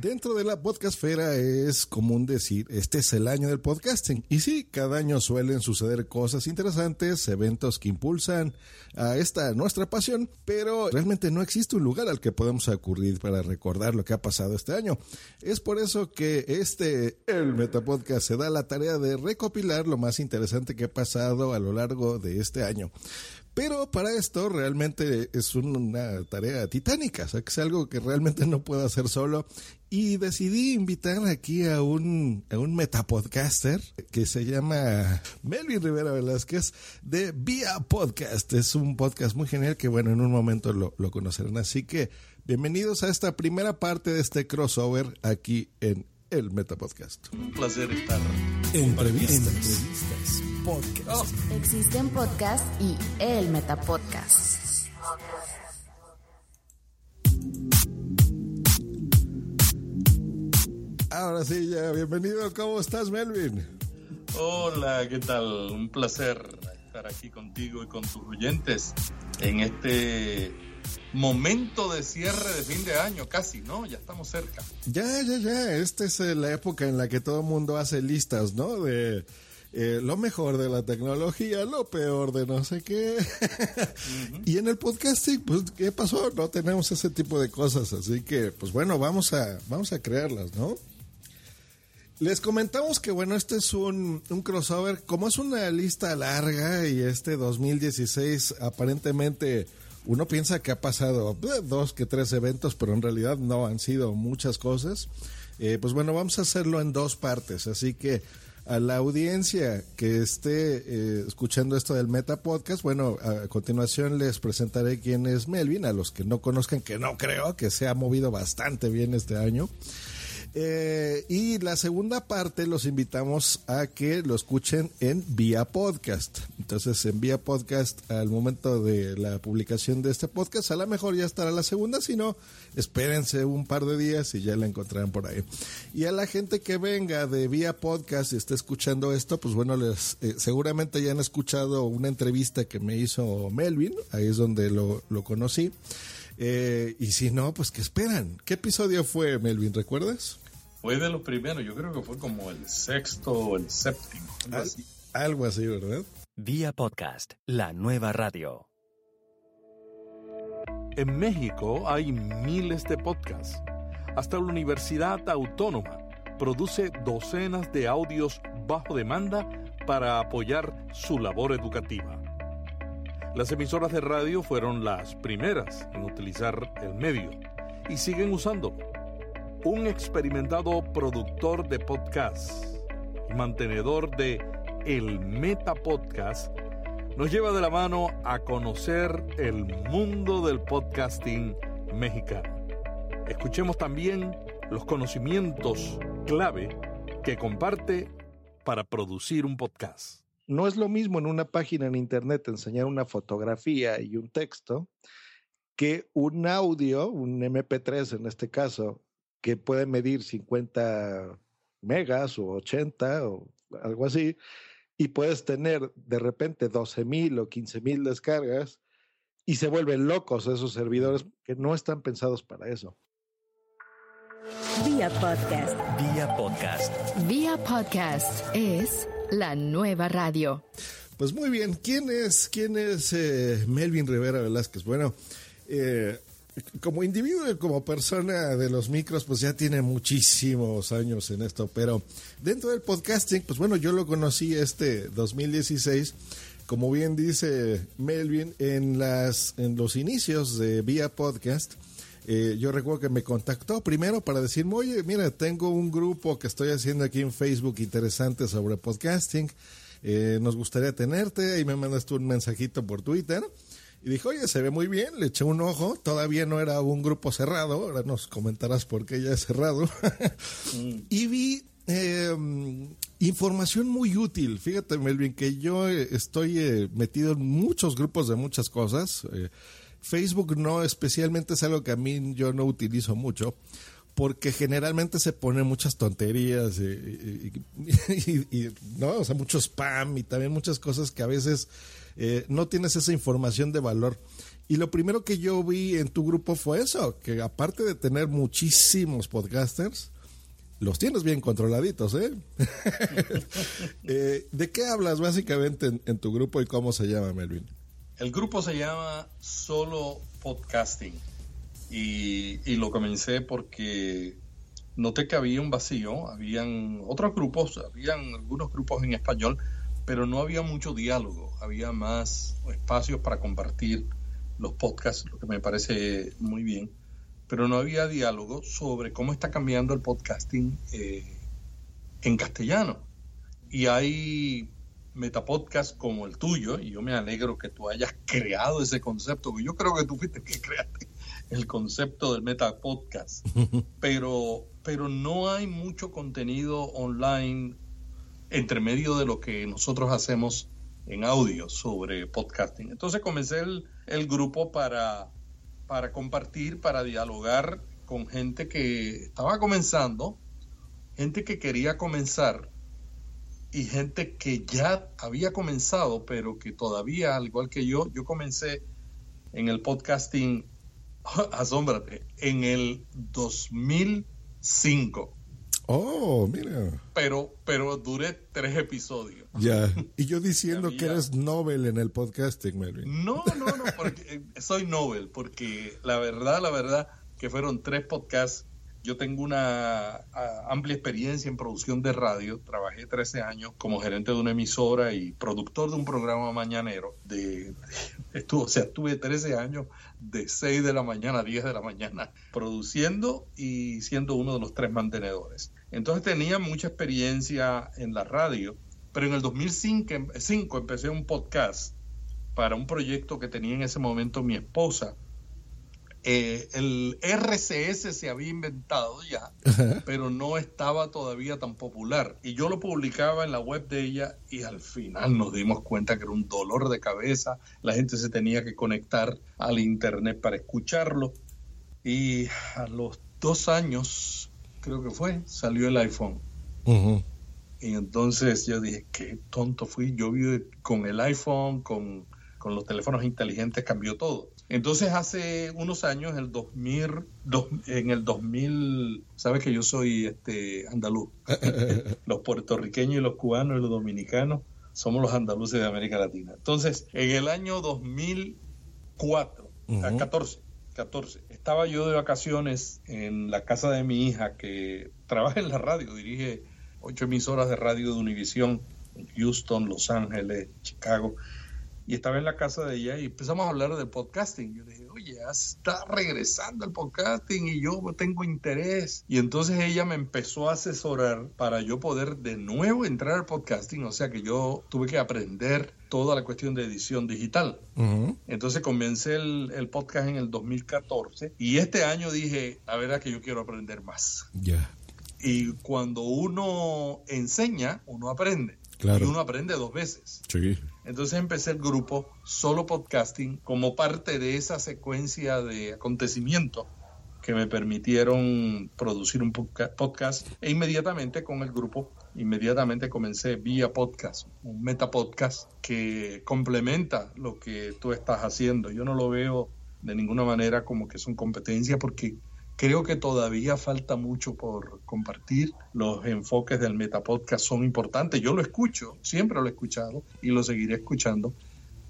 Dentro de la podcastfera es común decir, este es el año del podcasting. Y sí, cada año suelen suceder cosas interesantes, eventos que impulsan a esta nuestra pasión, pero realmente no existe un lugar al que podemos acudir para recordar lo que ha pasado este año. Es por eso que este, el Metapodcast, se da la tarea de recopilar lo más interesante que ha pasado a lo largo de este año. Pero para esto realmente es una tarea titánica, o sea, que es algo que realmente no puedo hacer solo. Y decidí invitar aquí a un, a un metapodcaster que se llama Melvin Rivera Velázquez de Vía Podcast. Es un podcast muy genial que, bueno, en un momento lo, lo conocerán. Así que bienvenidos a esta primera parte de este crossover aquí en el Metapodcast. Un placer estar. Entrevistas. Entrevistas. Podcast. Existen podcasts y el Metapodcast. Ahora sí, ya, bienvenido. ¿Cómo estás, Melvin? Hola, ¿qué tal? Un placer estar aquí contigo y con tus oyentes en este momento de cierre de fin de año, casi, ¿no? Ya estamos cerca. Ya, ya, ya. Esta es la época en la que todo el mundo hace listas, ¿no? De eh, lo mejor de la tecnología, lo peor de no sé qué. y en el podcasting, pues, ¿qué pasó? No tenemos ese tipo de cosas, así que, pues bueno, vamos a, vamos a crearlas, ¿no? Les comentamos que, bueno, este es un, un crossover, como es una lista larga y este 2016 aparentemente uno piensa que ha pasado eh, dos que tres eventos, pero en realidad no han sido muchas cosas. Eh, pues bueno, vamos a hacerlo en dos partes, así que a la audiencia que esté eh, escuchando esto del Meta Podcast, bueno, a continuación les presentaré quién es Melvin, a los que no conozcan, que no creo, que se ha movido bastante bien este año. Eh, y la segunda parte los invitamos a que lo escuchen en vía podcast. Entonces, en vía podcast, al momento de la publicación de este podcast, a lo mejor ya estará la segunda, si no, espérense un par de días y ya la encontrarán por ahí. Y a la gente que venga de vía podcast y esté escuchando esto, pues bueno, les eh, seguramente ya han escuchado una entrevista que me hizo Melvin, ahí es donde lo, lo conocí. Eh, y si no, pues que esperan. ¿Qué episodio fue, Melvin? ¿Recuerdas? Fue de los primeros, yo creo que fue como el sexto o el séptimo. Algo Al- así. algo así, ¿verdad? Vía Podcast, la nueva radio. En México hay miles de podcasts. Hasta la Universidad Autónoma produce docenas de audios bajo demanda para apoyar su labor educativa. Las emisoras de radio fueron las primeras en utilizar el medio y siguen usándolo. Un experimentado productor de podcasts y mantenedor de El Meta Podcast nos lleva de la mano a conocer el mundo del podcasting mexicano. Escuchemos también los conocimientos clave que comparte para producir un podcast. No es lo mismo en una página en internet enseñar una fotografía y un texto que un audio, un MP3 en este caso, que puede medir 50 megas o 80 o algo así, y puedes tener de repente 12 mil o 15 mil descargas y se vuelven locos esos servidores que no están pensados para eso. Vía podcast. Vía Podcast. Vía podcast es la nueva radio. Pues muy bien, ¿quién es, quién es eh, Melvin Rivera Velázquez? Bueno, eh, como individuo y como persona de los micros, pues ya tiene muchísimos años en esto, pero dentro del podcasting, pues bueno, yo lo conocí este 2016, como bien dice Melvin, en, las, en los inicios de Vía Podcast. Eh, yo recuerdo que me contactó primero para decirme, oye, mira, tengo un grupo que estoy haciendo aquí en Facebook interesante sobre podcasting, eh, nos gustaría tenerte, y me mandaste un mensajito por Twitter. Y dijo, oye, se ve muy bien, le eché un ojo, todavía no era un grupo cerrado, ahora nos comentarás por qué ya es cerrado. y vi eh, información muy útil. Fíjate, Melvin, que yo eh, estoy eh, metido en muchos grupos de muchas cosas. Facebook no especialmente es algo que a mí yo no utilizo mucho porque generalmente se ponen muchas tonterías y, y, no, o sea, mucho spam y también muchas cosas que a veces eh, no tienes esa información de valor. Y lo primero que yo vi en tu grupo fue eso, que aparte de tener muchísimos podcasters, los tienes bien controladitos, ¿eh? eh de qué hablas básicamente en, tu grupo y cómo se llama, Melvin? El grupo se llama Solo Podcasting y, y lo comencé porque noté que había un vacío, habían otros grupos, habían algunos grupos en español, pero no había mucho diálogo, había más espacios para compartir los podcasts, lo que me parece muy bien, pero no había diálogo sobre cómo está cambiando el podcasting eh, en castellano. Y hay metapodcasts como el tuyo, y yo me alegro que tú hayas creado ese concepto, yo creo que tú fuiste el que creaste el concepto del metapodcast, pero, pero no hay mucho contenido online entre medio de lo que nosotros hacemos en audio sobre podcasting. Entonces comencé el, grupo para, para compartir, para dialogar con gente que estaba comenzando, gente que quería comenzar y gente que ya había comenzado, pero que todavía, al igual que yo, yo comencé en el podcasting, asómbrate, en el 2005. Oh, mira. Pero, pero duré tres episodios. Ya. Y yo diciendo que eres Nobel en el podcasting, Melvin. No, no, no, porque eh, soy Nobel, porque la verdad, la verdad, que fueron tres podcasts yo tengo una amplia experiencia en producción de radio. Trabajé 13 años como gerente de una emisora y productor de un programa mañanero. De, estuvo, o sea, estuve 13 años de 6 de la mañana a 10 de la mañana produciendo y siendo uno de los tres mantenedores. Entonces tenía mucha experiencia en la radio, pero en el 2005 empecé un podcast para un proyecto que tenía en ese momento mi esposa eh, el RCS se había inventado ya, pero no estaba todavía tan popular. Y yo lo publicaba en la web de ella y al final nos dimos cuenta que era un dolor de cabeza. La gente se tenía que conectar al Internet para escucharlo. Y a los dos años, creo que fue, salió el iPhone. Y entonces yo dije, qué tonto fui. Yo vi con el iPhone, con, con los teléfonos inteligentes, cambió todo. Entonces hace unos años, el 2000, en el 2000, sabes que yo soy este andaluz. los puertorriqueños y los cubanos y los dominicanos somos los andaluces de América Latina. Entonces, en el año 2004, 14, 14, estaba yo de vacaciones en la casa de mi hija que trabaja en la radio, dirige ocho emisoras de radio de Univisión Houston, Los Ángeles, Chicago y estaba en la casa de ella y empezamos a hablar del podcasting. Yo dije, oye, está regresando el podcasting y yo tengo interés. Y entonces ella me empezó a asesorar para yo poder de nuevo entrar al podcasting, o sea que yo tuve que aprender toda la cuestión de edición digital. Entonces comencé el, el, podcast en el 2014 y este año dije, a ver, que yo quiero aprender más. Ya. Y cuando uno enseña, uno aprende. Y uno aprende dos veces. Entonces empecé el grupo Solo Podcasting como parte de esa secuencia de acontecimientos que me permitieron producir un podcast e inmediatamente con el grupo, inmediatamente comencé vía podcast, un metapodcast que complementa lo que tú estás haciendo. Yo no lo veo de ninguna manera como que son competencias porque Creo que todavía falta mucho por compartir. Los enfoques del Metapodcast son importantes. Yo lo escucho, siempre lo he escuchado y lo seguiré escuchando.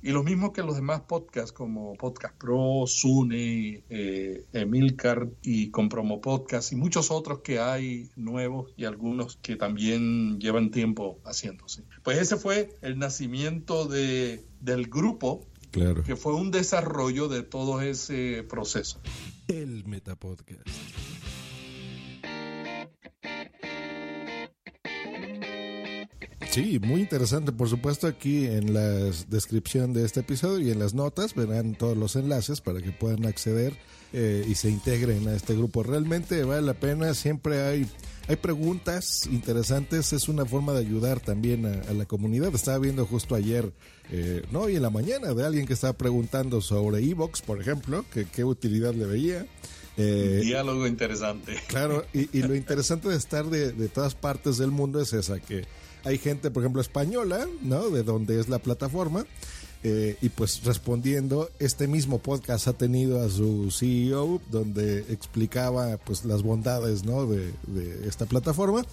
Y lo mismo que los demás podcasts como Podcast Pro, Sune, eh, Emilcar y Compromo Podcast y muchos otros que hay nuevos y algunos que también llevan tiempo haciéndose. Pues ese fue el nacimiento de, del grupo Claro. que fue un desarrollo de todo ese proceso. El Metapodcast. Sí, muy interesante. Por supuesto, aquí en la descripción de este episodio y en las notas verán todos los enlaces para que puedan acceder eh, y se integren a este grupo. Realmente vale la pena. Siempre hay, hay preguntas interesantes. Es una forma de ayudar también a, a la comunidad. Estaba viendo justo ayer, eh, no hoy en la mañana, de alguien que estaba preguntando sobre Evox, por ejemplo, que qué utilidad le veía. Eh, Diálogo interesante. Claro, y, y lo interesante de estar de, de, todas partes del mundo es esa, que hay gente, por ejemplo, española, ¿no? De donde es la plataforma. Eh, y pues respondiendo, este mismo podcast ha tenido a su CEO donde explicaba pues las bondades ¿no? de, esta plataforma.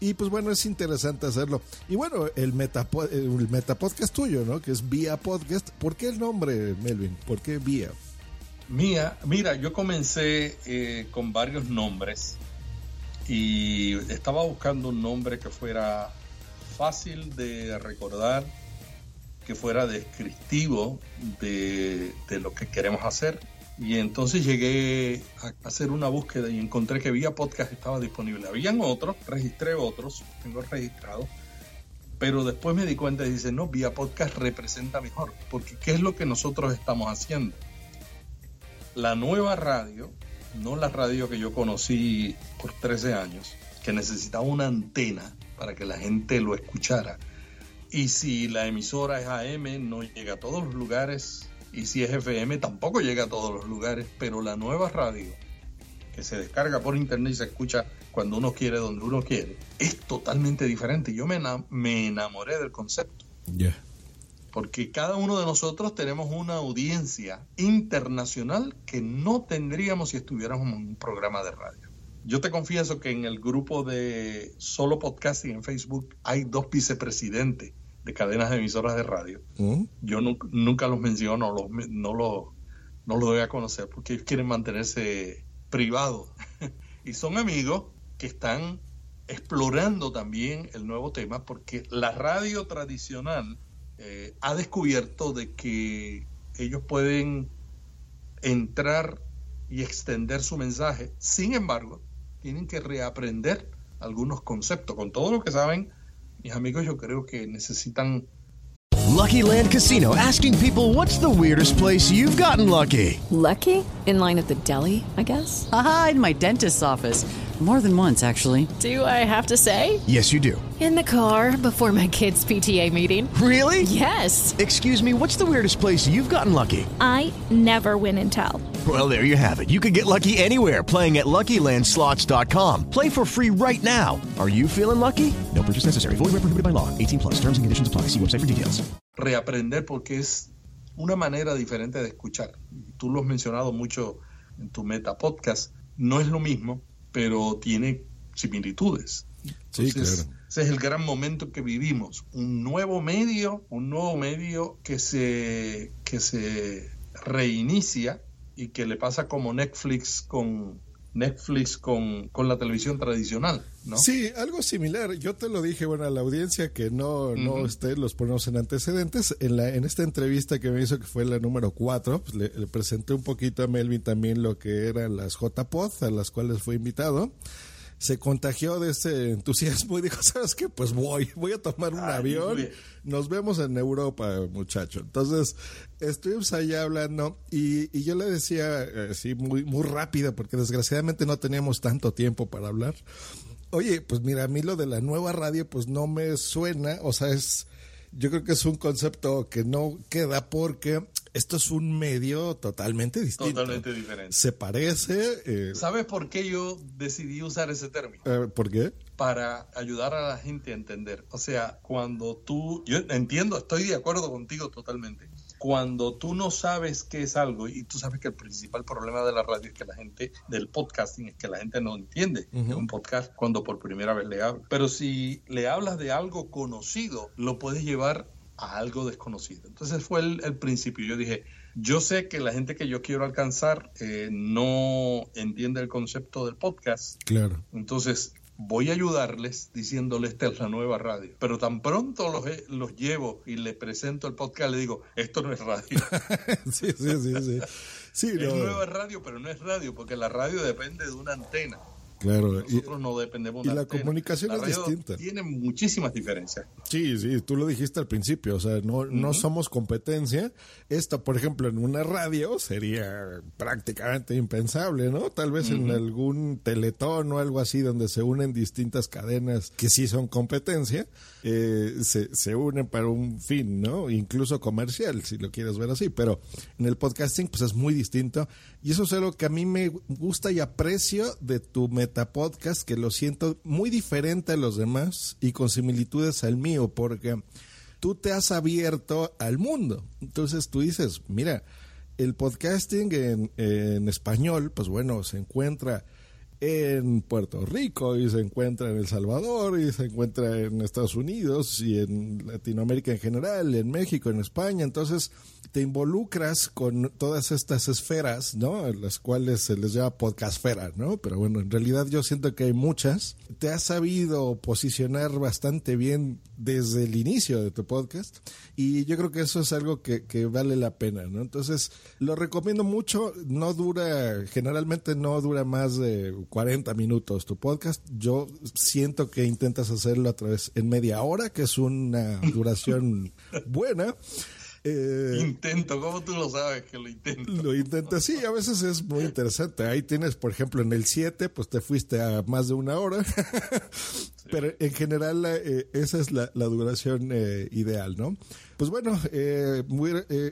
Y pues bueno, es interesante hacerlo. Y bueno, el, meta, el metapodcast tuyo, ¿no? Que es Vía Podcast. ¿Por qué el nombre, Melvin? ¿Por qué Vía? Mía, mira, yo comencé eh, con varios nombres y estaba buscando un nombre que fuera fácil de recordar, que fuera descriptivo de, de, lo que queremos hacer. Y entonces llegué a hacer una búsqueda y encontré que Vía Podcast estaba disponible. Habían otros, registré otros, tengo registrados, pero después me di cuenta y dice, no, Vía Podcast representa mejor, porque ¿qué es lo que nosotros estamos haciendo? La nueva radio, no la radio que yo conocí por 13 años, que necesitaba una antena para que la gente lo escuchara. Y si la emisora es AM, no llega a todos los lugares. Y si es FM, tampoco llega a todos los lugares. Pero la nueva radio, que se descarga por internet y se escucha cuando uno quiere, donde uno quiere, es totalmente diferente. Yo me, me enamoré del concepto. Yeah. Porque cada uno de nosotros tenemos una audiencia internacional que no tendríamos si estuviéramos en un programa de radio. Yo te confieso que en el grupo de solo podcasting en Facebook hay dos vicepresidentes de cadenas de emisoras de radio. ¿Mm? Yo nunca, nunca, los menciono, los, no los no lo doy a conocer porque ellos quieren mantenerse privados. y son amigos que están explorando también el nuevo tema porque la radio tradicional eh, ha descubierto de que ellos pueden entrar y extender su mensaje. Sin embargo, tienen que reaprender algunos conceptos. Con todo lo que saben, mis amigos, yo creo que necesitan. Lucky Land Casino asking people what's the weirdest place you've gotten lucky. Lucky? In line at the deli, I guess? Aha, in my dentist's office. More than once, actually. Do I have to say? Yes, you do. In the car before my kids' PTA meeting. Really? Yes. Excuse me, what's the weirdest place you've gotten lucky? I never win and tell. Well, there you have it. You can get lucky anywhere playing at LuckyLandSlots.com. Play for free right now. Are you feeling lucky? No purchase necessary. Void where prohibited by law. 18 plus. Terms and conditions apply. See website for details. Reaprender porque es una manera diferente de escuchar. Tú lo has mencionado mucho en tu meta podcast. No es lo mismo pero tiene similitudes. Sí, Entonces, claro. Ese es el gran momento que vivimos. Un nuevo medio, un nuevo medio que se, que se reinicia y que le pasa como Netflix con Netflix con, con la televisión tradicional, ¿no? Sí, algo similar. Yo te lo dije, bueno, a la audiencia que no, no uh -huh. los ponemos en antecedentes. En, la, en esta entrevista que me hizo, que fue la número 4, pues le, le, presenté un poquito a Melvin también lo que eran las JPod, a las cuales fue invitado. Se contagió de ese entusiasmo y dijo, ¿sabes qué? Pues voy, voy a tomar un Ay, avión. Nos vemos en Europa, muchacho. Entonces, estuvimos allá hablando y, y yo le decía así eh, muy, muy rápido, porque desgraciadamente no teníamos tanto tiempo para hablar. Oye, pues mira, a mí lo de la nueva radio, pues no me suena, o sea, es, yo creo que es un concepto que no queda porque esto es un medio totalmente distinto. Totalmente diferente. Se parece. Eh, ¿Sabes por qué yo decidí usar ese término? Eh, ¿Por qué? Para ayudar a la gente a entender. O sea, cuando tú, yo entiendo, estoy de acuerdo contigo totalmente. cuando tú no sabes qué es algo, y tú sabes que el principal problema de la radio es que la gente, del podcasting, es que la gente no entiende un podcast cuando por primera vez le habla. Pero si le hablas de algo conocido, lo puedes llevar a algo desconocido. Entonces fue el, principio. Yo dije, yo sé que la gente que yo quiero alcanzar eh, no entiende el concepto del podcast. Claro. Entonces voy a ayudarles diciéndoles esta es la nueva radio. Pero tan pronto los, los llevo y les presento el podcast, le digo, esto no es radio. sí, sí, sí, sí. es nueva radio, pero no es radio, porque la radio depende de una antena. Claro. Nosotros no dependemos y la comunicación es distinta. Tiene muchísimas diferencias. Sí, sí, tú lo dijiste al principio, o sea, no, no somos competencia. Esto, por ejemplo, en una radio sería prácticamente impensable, ¿no? Tal vez en algún teletón o algo así donde se unen distintas cadenas que sí son competencia, eh, se, se unen para un fin, ¿no? Incluso comercial, si lo quieres ver así, pero en el podcasting pues es muy distinto y eso es algo que a mí me gusta y aprecio de tu metapodcast, que lo siento muy diferente a los demás y con similitudes al mío, porque tú te has abierto al mundo. Entonces tú dices, mira, el podcasting en, en español, pues bueno, se encuentra en Puerto Rico y se encuentra en El Salvador y se encuentra en Estados Unidos y en Latinoamérica en general, en México, en España. Entonces te involucras con todas estas esferas, ¿no? Las cuales se les llama podcastfera, ¿no? Pero bueno, en realidad yo siento que hay muchas. Te has sabido posicionar bastante bien desde el inicio de tu podcast y yo creo que eso es algo que, vale la pena, ¿no? Entonces lo recomiendo mucho. No dura, generalmente no dura más de 40 minutos tu podcast. Yo siento que intentas hacerlo a través en media hora, que es una duración buena. Eh, intento, ¿cómo tú lo sabes que lo intento? Lo intento, sí, a veces es muy interesante. Ahí tienes, por ejemplo, en el 7, pues te fuiste a más de una hora. Pero en general eh, esa es la, duración eh, ideal, ¿no? Pues bueno, eh,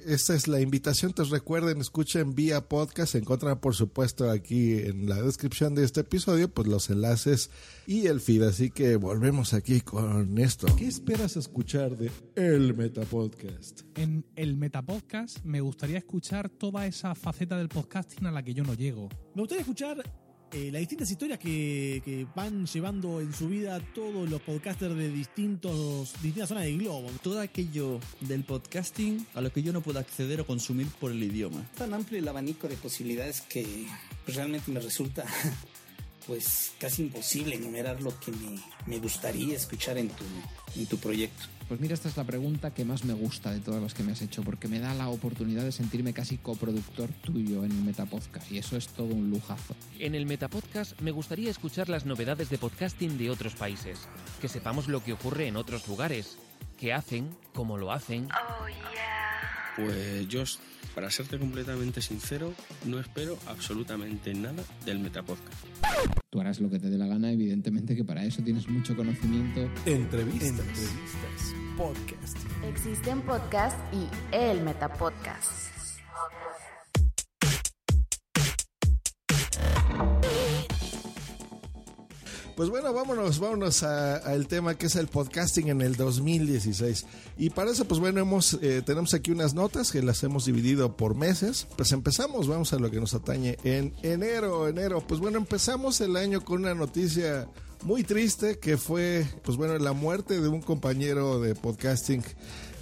esta es la invitación. Entonces recuerden, escuchen vía podcast. Se encuentran, por supuesto, aquí en la descripción de este episodio, pues los enlaces y el feed. Así que volvemos aquí con esto. ¿Qué esperas escuchar de El Metapodcast? En El Metapodcast me gustaría escuchar toda esa faceta del podcasting a la que yo no llego. Me gustaría escuchar eh, las distintas historias que, van llevando en su vida todos los podcasters de distintos, distintas zonas del globo. Todo aquello del podcasting a lo que yo no puedo acceder o consumir por el idioma. Tan amplio el abanico de posibilidades que realmente me resulta pues casi imposible enumerar lo que me, gustaría escuchar en tu, en tu proyecto. Pues mira, esta es la pregunta que más me gusta de todas las que me has hecho, porque me da la oportunidad de sentirme casi coproductor tuyo en el Metapodcast, y eso es todo un lujazo. En el Metapodcast me gustaría escuchar las novedades de podcasting de otros países, que sepamos lo que ocurre en otros lugares, qué hacen, cómo lo hacen. Oh, Pues yo para serte completamente sincero, no espero absolutamente nada del Metapodcast. Tú harás lo que te dé la gana, evidentemente que para eso tienes mucho conocimiento. Entrevistas. Entrevistas. Podcast. Existen podcast y el Metapodcast. Pues bueno, vámonos, vámonos al tema que es el podcasting en el 2016. Y para eso, pues bueno, hemos, eh, tenemos aquí unas notas que las hemos dividido por meses. Pues empezamos, vamos a lo que nos atañe en enero, enero. Pues bueno, empezamos el año con una noticia muy triste que fue, pues bueno, la muerte de un compañero de podcasting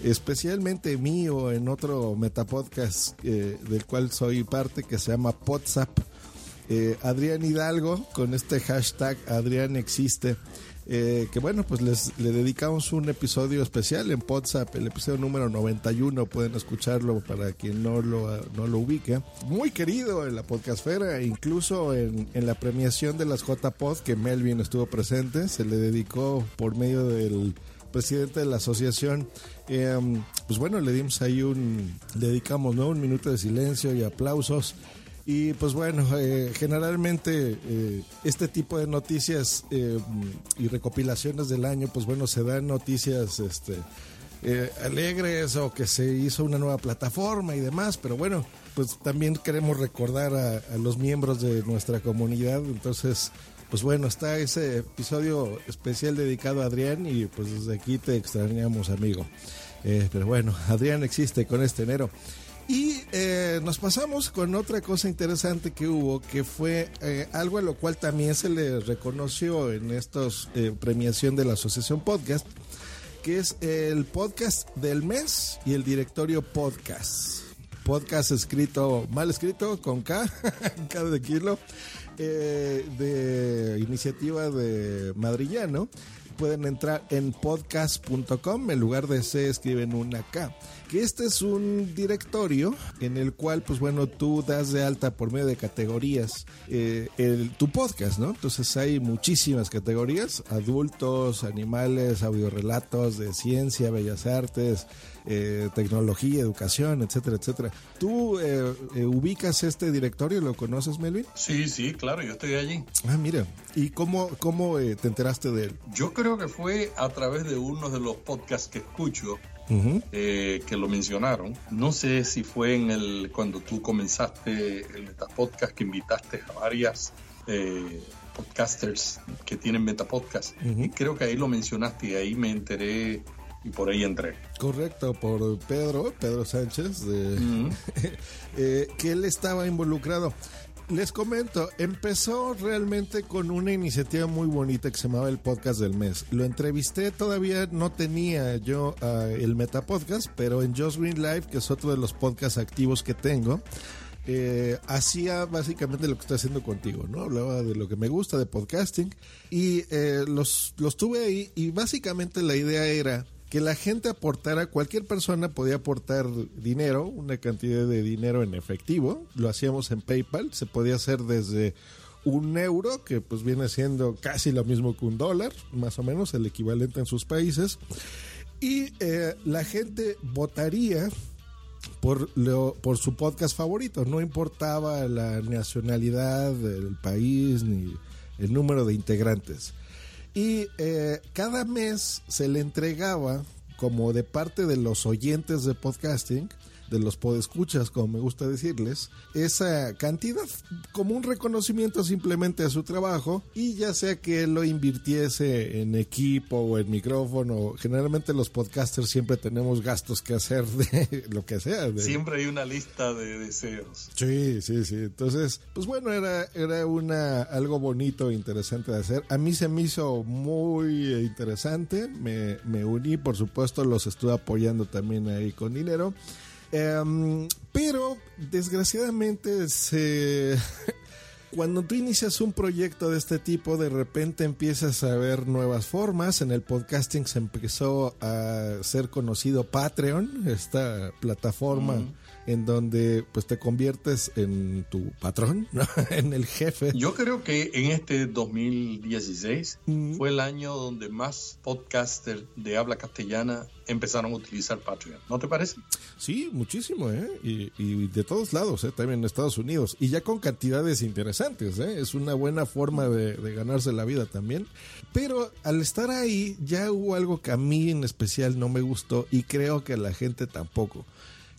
especialmente mío en otro metapodcast eh, del cual soy parte que se llama WhatsApp eh, Adrián Hidalgo con este hashtag Adrián existe. Eh, que bueno, pues les le dedicamos un episodio especial en WhatsApp, el episodio número 91, pueden escucharlo para quien no lo, no lo ubique. Muy querido en la podcastfera, incluso en, en la premiación de las JPod que Melvin estuvo presente, se le dedicó por medio del presidente de la asociación. Eh, pues bueno, le dimos ahí un, le dedicamos ¿no? un minuto de silencio y aplausos y pues bueno, eh, generalmente eh, este tipo de noticias eh, y recopilaciones del año, pues bueno, se dan noticias este, alegres o que se hizo una nueva plataforma y demás, pero bueno, pues también queremos recordar a, los miembros de nuestra comunidad, entonces pues bueno, está ese episodio especial dedicado a Adrián y pues desde aquí te extrañamos, amigo. Eh, pero bueno, Adrián existe con este enero. Y eh, nos pasamos con otra cosa interesante que hubo, que fue eh, algo a lo cual también se le reconoció en esta eh, premiación de la Asociación Podcast, que es el podcast del mes y el directorio podcast. Podcast escrito, mal escrito, con K, K de kilo, eh, de iniciativa de Madrillano. Pueden entrar en podcast.com, en lugar de C escriben una K. Que este es un directorio en el cual, pues bueno, tú das de alta por medio de categorías eh, el, tu podcast, ¿no? Entonces hay muchísimas categorías, adultos, animales, audiorelatos de ciencia, bellas artes, eh, tecnología, educación, etcétera, etcétera. ¿Tú eh, eh, ubicas este directorio? ¿Lo conoces, Melvin? Sí, sí, claro, yo estoy allí. Ah, mira. ¿Y cómo, cómo eh, te enteraste de él? Yo creo que fue a través de uno de los podcasts que escucho Ujú. eh, que lo mencionaron. No sé si fue en el cuando tú comenzaste el Metapodcast que invitaste a varias eh, podcasters que tienen Metapodcast. Ujú. Y creo que ahí lo mencionaste y ahí me enteré y por ahí entré. Correcto, por Pedro, Pedro Sánchez, de, eh, que él estaba involucrado. Les comento, empezó realmente con una iniciativa muy bonita que se llamaba el podcast del mes. Lo entrevisté, todavía no tenía yo ah, el Metapodcast, pero en Just Green Live, que es otro de los podcasts activos que tengo, eh, hacía básicamente lo que estoy haciendo contigo, ¿no? Hablaba de lo que me gusta de podcasting y eh, los, los tuve ahí y básicamente la idea era que la gente aportara, cualquier persona podía aportar dinero, una cantidad de dinero en efectivo, lo hacíamos en PayPal, se podía hacer desde un euro, que pues viene siendo casi lo mismo que un dólar, más o menos el equivalente en sus países, y eh, la gente votaría por, lo, por su podcast favorito. No importaba la nacionalidad del país ni el número de integrantes. Y eh, cada mes se le entregaba, como de parte de los oyentes de podcasting, de los podescuchas, como me gusta decirles, esa cantidad como un reconocimiento simplemente a su trabajo y ya sea que lo invirtiese en equipo o en micrófono, generalmente los podcasters siempre tenemos gastos que hacer de lo que sea. de- Siempre hay una lista de deseos. Sí, sí, sí. Entonces, pues bueno, era, era una algo bonito e interesante de hacer. A mí se me hizo muy interesante. Me, me uní, por supuesto, los estuve apoyando también ahí con dinero. Em, pero desgraciadamente se cuando tú inicias un proyecto de este tipo, de repente empiezas a ver nuevas formas. En el podcasting se empezó a ser conocido Patreon, esta plataforma Mm. En donde pues te conviertes en tu patrón, ¿no? en el jefe. Yo creo que en este 2016 fue el año donde más podcasters de habla castellana empezaron a utilizar Patreon. ¿No te parece? Sí, muchísimo, ¿eh? Y, y de todos lados, ¿eh? También en Estados Unidos. Y ya con cantidades interesantes, ¿eh? Es una buena forma de, de ganarse la vida también. Pero al estar ahí, ya hubo algo que a mí en especial no me gustó y creo que a la gente tampoco.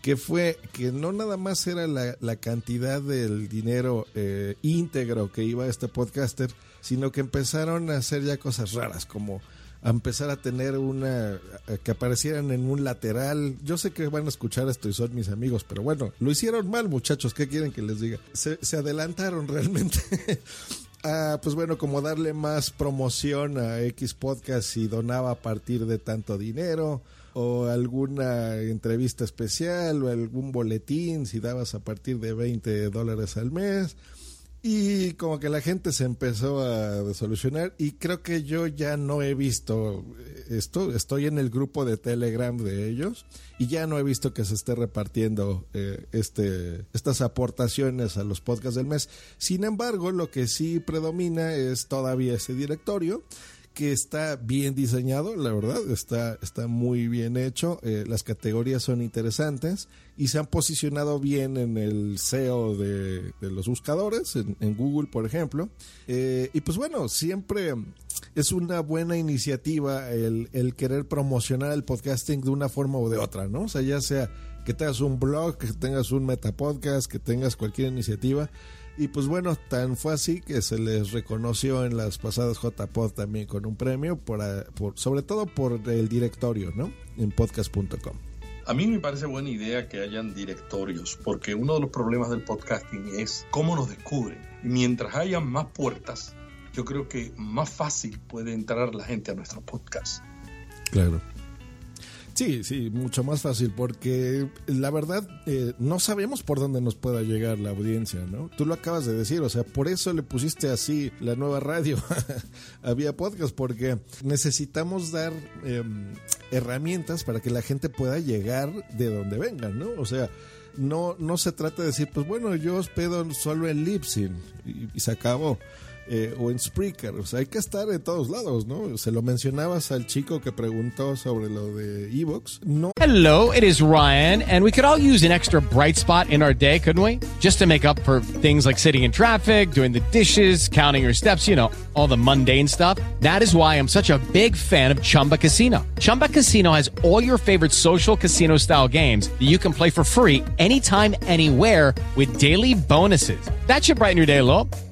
Que fue que no nada más era la, la cantidad del dinero eh, íntegro que iba a este podcaster, sino que empezaron a hacer ya cosas raras, como a empezar a tener una que aparecieran en un lateral. Yo sé que van a escuchar esto y son mis amigos, pero bueno, lo hicieron mal, muchachos. ¿Qué quieren que les diga? Se, se adelantaron realmente. a, pues bueno, como darle más promoción a X podcast si donaba a partir de tanto dinero o alguna entrevista especial o algún boletín si dabas a partir de 20 dólares al mes. Y como que la gente se empezó a desolucionar y creo que yo ya no he visto esto, estoy en el grupo de Telegram de ellos y ya no he visto que se esté repartiendo eh, este, estas aportaciones a los podcasts del mes. Sin embargo, lo que sí predomina es todavía ese directorio que está bien diseñado, la verdad, está, está muy bien hecho, eh, las categorías son interesantes y se han posicionado bien en el SEO de, los buscadores, en, en, Google, por ejemplo. Eh, y pues bueno, siempre es una buena iniciativa el, el, querer promocionar el podcasting de una forma o de otra, ¿no? O sea, ya sea que tengas un blog, que tengas un metapodcast, que tengas cualquier iniciativa. Y pues bueno, tan fue así que se les reconoció en las pasadas JPod también con un premio, por, por, sobre todo por el directorio, ¿no? En podcast.com. A mí me parece buena idea que hayan directorios, porque uno de los problemas del podcasting es cómo nos descubren. Y mientras haya más puertas, yo creo que más fácil puede entrar la gente a nuestro podcast. Claro. Sí, sí, mucho más fácil, porque la verdad eh, no sabemos por dónde nos pueda llegar la audiencia, ¿no? Tú lo acabas de decir, o sea, por eso le pusiste así la nueva radio había podcast, porque necesitamos dar em, herramientas para que la gente pueda llegar de donde vengan, ¿no? O sea, no, no se trata de decir, pues bueno, yo hospedo solo en Lipsin y se acabó eh, o en Spreaker. O sea, hay que estar en todos lados, ¿no? Se lo mencionabas al chico que preguntó sobre lo de Evox. No. Hello, it is Ryan, and we could all use an extra bright spot in our day, couldn't we? Just to make up for things like sitting in traffic, doing the dishes, counting your steps, you know, all the mundane stuff. That is why I'm such a big fan of Chumba Casino. Chumba Casino has all your favorite social casino style games that you can play for free anytime, anywhere with daily bonuses. That should brighten your day a little.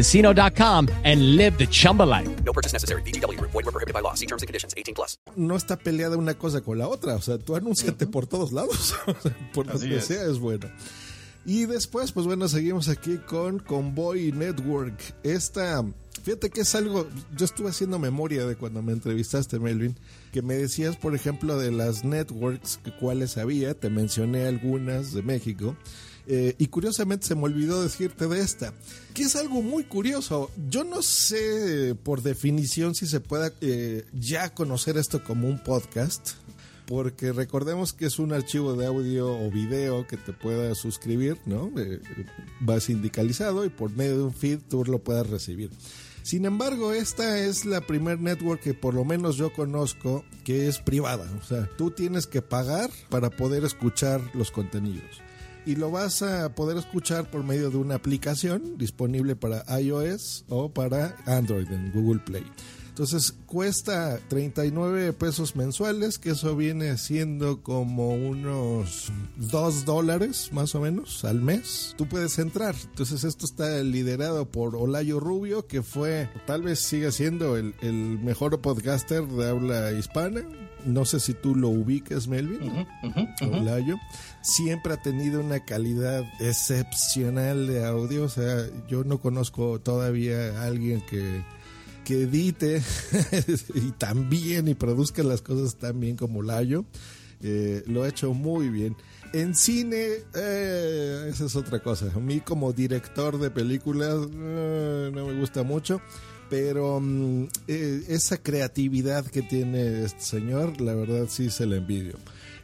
chumbacasino.com and live the Chumba life. No purchase necessary. BGW. Void were prohibited by law. See terms and conditions. 18 plus. No está peleada una cosa con la otra. O sea, tú anúnciate por todos lados. por donde es. sea es bueno. Y después, pues bueno, seguimos aquí con Convoy Network. Esta, fíjate que es algo, yo estuve haciendo memoria de cuando me entrevistaste, Melvin, que me decías, por ejemplo, de las networks, que cuáles había, te mencioné algunas de México. Eh, y curiosamente se me olvidó decirte de esta, que es algo muy curioso. Yo no sé por definición si se pueda eh, ya conocer esto como un podcast, porque recordemos que es un archivo de audio o video que te pueda suscribir, ¿no? Eh, va sindicalizado y por medio de un feed tú lo puedas recibir. Sin embargo, esta es la primer network que por lo menos yo conozco que es privada. O sea, tú tienes que pagar para poder escuchar los contenidos. Y lo vas a poder escuchar por medio de una aplicación disponible para iOS o para Android en Google Play. Entonces cuesta 39 pesos mensuales, que eso viene siendo como unos 2 dólares más o menos al mes. Tú puedes entrar. Entonces esto está liderado por Olayo Rubio, que fue, tal vez siga siendo el, el mejor podcaster de habla hispana. No sé si tú lo ubiques, Melvin. Uh -huh, uh -huh. Olayo. Siempre ha tenido una calidad excepcional de audio. O sea, yo no conozco todavía a alguien que que edite y también y produzca las cosas tan bien como Layo. Eh, lo ha hecho muy bien. En cine, eh, esa es otra cosa. A mí como director de películas eh, no me gusta mucho, pero um, esa creatividad que tiene este señor, la verdad sí se la envidio.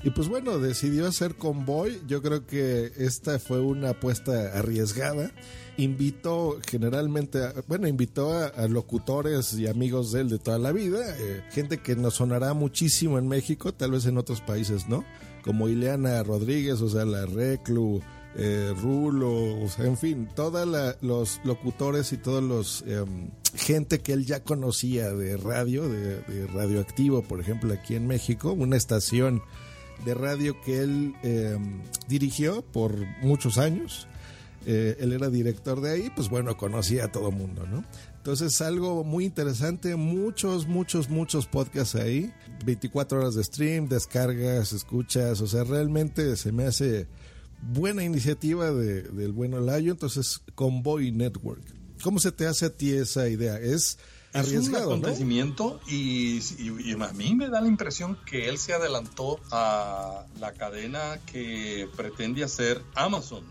Y pues bueno, decidió hacer Convoy. Yo creo que esta fue una apuesta arriesgada invitó generalmente, a, bueno, invitó a, locutores y amigos de él de toda la vida, eh, gente que nos sonará muchísimo en México, tal vez en otros países, ¿no? Como Ileana Rodríguez, o sea, la Reclu, eh, Rulo, o sea, en fin, todos los locutores y todos los eh, gente que él ya conocía de radio, de, radioactivo, por ejemplo, aquí en México, una estación de radio que él eh, dirigió por muchos años eh, él era director de ahí, pues bueno, conocía a todo mundo, ¿no? Entonces, algo muy interesante, muchos, muchos, muchos podcasts ahí, 24 horas de stream, descargas, escuchas, o sea, realmente se me hace buena iniciativa de, del bueno Layo, entonces, Convoy Network. ¿Cómo se te hace a ti esa idea? Es es un acontecimiento ¿no? y, y, y, a mí me da la impresión que él se adelantó a la cadena que pretende hacer Amazon.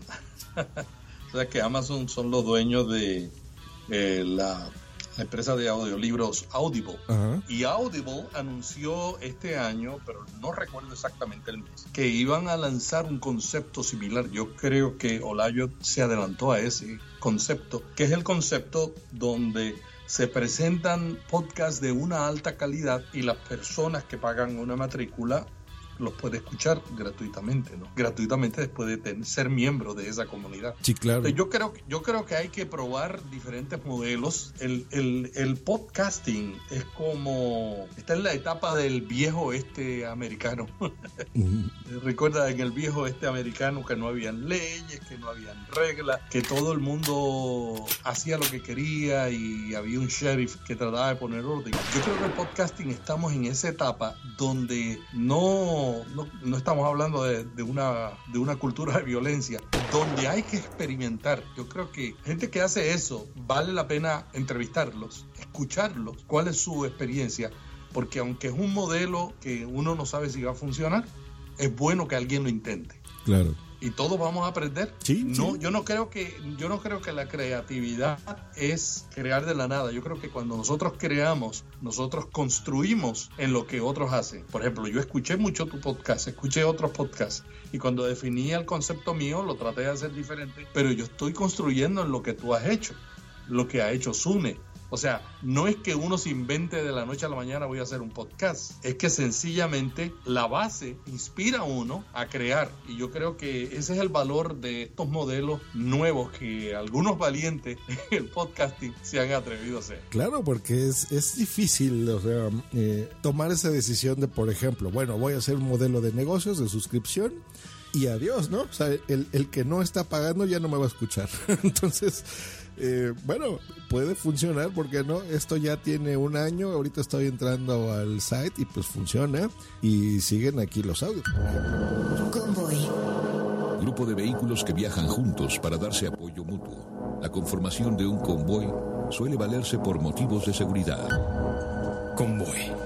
o sea que Amazon son los dueños de eh, la la empresa de audiolibros Audible. Y Audible anunció este año, pero no recuerdo exactamente el mes, que iban a lanzar un concepto similar. Yo creo que Olayo se adelantó a ese concepto, que es el concepto donde se presentan podcasts de una alta calidad y las personas que pagan una matrícula los puede escuchar gratuitamente, ¿no? Gratuitamente después de ten- ser miembro de esa comunidad. Sí, claro. Entonces, Yo creo, yo creo que hay que probar diferentes modelos. El, el- el podcasting es como, está en la etapa del viejo este americano. Recuerda en el viejo este americano que no habían leyes, que no habían reglas, que todo el mundo hacía lo que quería y había un sheriff que trataba de poner orden. Yo creo que el podcasting estamos en esa etapa donde no, no, estamos hablando de, de una, de una cultura de violencia, donde hay que experimentar. Yo creo que gente que hace eso vale la pena entrevistarlos, escucharlos, cuál es su experiencia, porque aunque es un modelo que uno no sabe si va a funcionar, es bueno que alguien lo intente Claro. Y todos vamos a aprender. Sí, no, sí. yo no creo que yo no creo que la creatividad es crear de la nada. Yo creo que cuando nosotros creamos, nosotros construimos en lo que otros hacen. Por ejemplo, yo escuché mucho tu podcast, escuché otros podcasts y cuando definía el concepto mío lo traté de hacer diferente, pero yo estoy construyendo en lo que tú has hecho, lo que ha hecho Sune. O sea, no es que uno se invente de la noche a la mañana voy a hacer un podcast. Es que sencillamente la base inspira a uno a crear. Y yo creo que ese es el valor de estos modelos nuevos que algunos valientes en el podcasting se han atrevido a hacer. Claro, porque es, es difícil o sea, eh, tomar esa decisión de, por ejemplo, bueno, voy a hacer un modelo de negocios, de suscripción y adiós, ¿no? O sea, el, el que no está pagando ya no me va a escuchar. Entonces, eh, bueno, puede funcionar porque no, esto ya tiene un año, ahorita estoy entrando al site y pues funciona y siguen aquí los audios. Convoy. Grupo de vehículos que viajan juntos para darse apoyo mutuo. La conformación de un convoy suele valerse por motivos de seguridad. Convoy.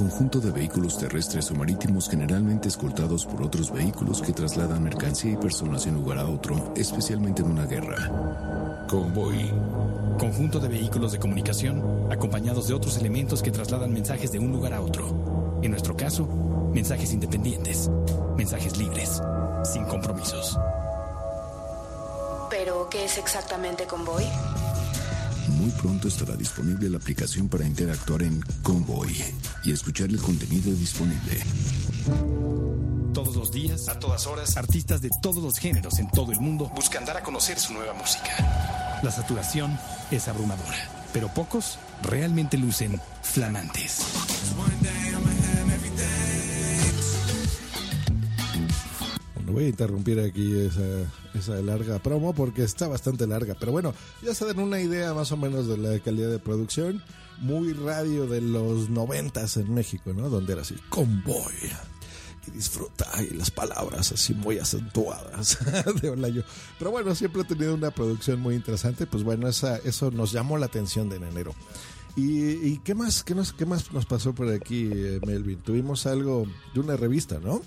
Conjunto de vehículos terrestres o marítimos generalmente escoltados por otros vehículos que trasladan mercancía y personas de un lugar a otro, especialmente en una guerra. Convoy. Conjunto de vehículos de comunicación acompañados de otros elementos que trasladan mensajes de un lugar a otro. En nuestro caso, mensajes independientes, mensajes libres, sin compromisos. ¿Pero qué es exactamente Convoy? Muy pronto estará disponible la aplicación para interactuar en Convoy y escuchar el contenido disponible. Todos los días, a todas horas, artistas de todos los géneros en todo el mundo buscan dar a conocer su nueva música. La saturación es abrumadora, pero pocos realmente lucen flamantes. Bueno, voy a interrumpir aquí esa, esa larga promo porque está bastante larga. Pero bueno, ya se dan una idea más o menos de la calidad de producción. Muy radio de los noventas en México, ¿no? Donde era así, convoy. Y disfruta, y las palabras así muy acentuadas de Olayo. Pero bueno, siempre ha tenido una producción muy interesante. Pues bueno, esa, eso nos llamó la atención de en enero. ¿Y, y qué, más, qué, nos, qué más nos pasó por aquí, eh, Melvin? Tuvimos algo de una revista, ¿no?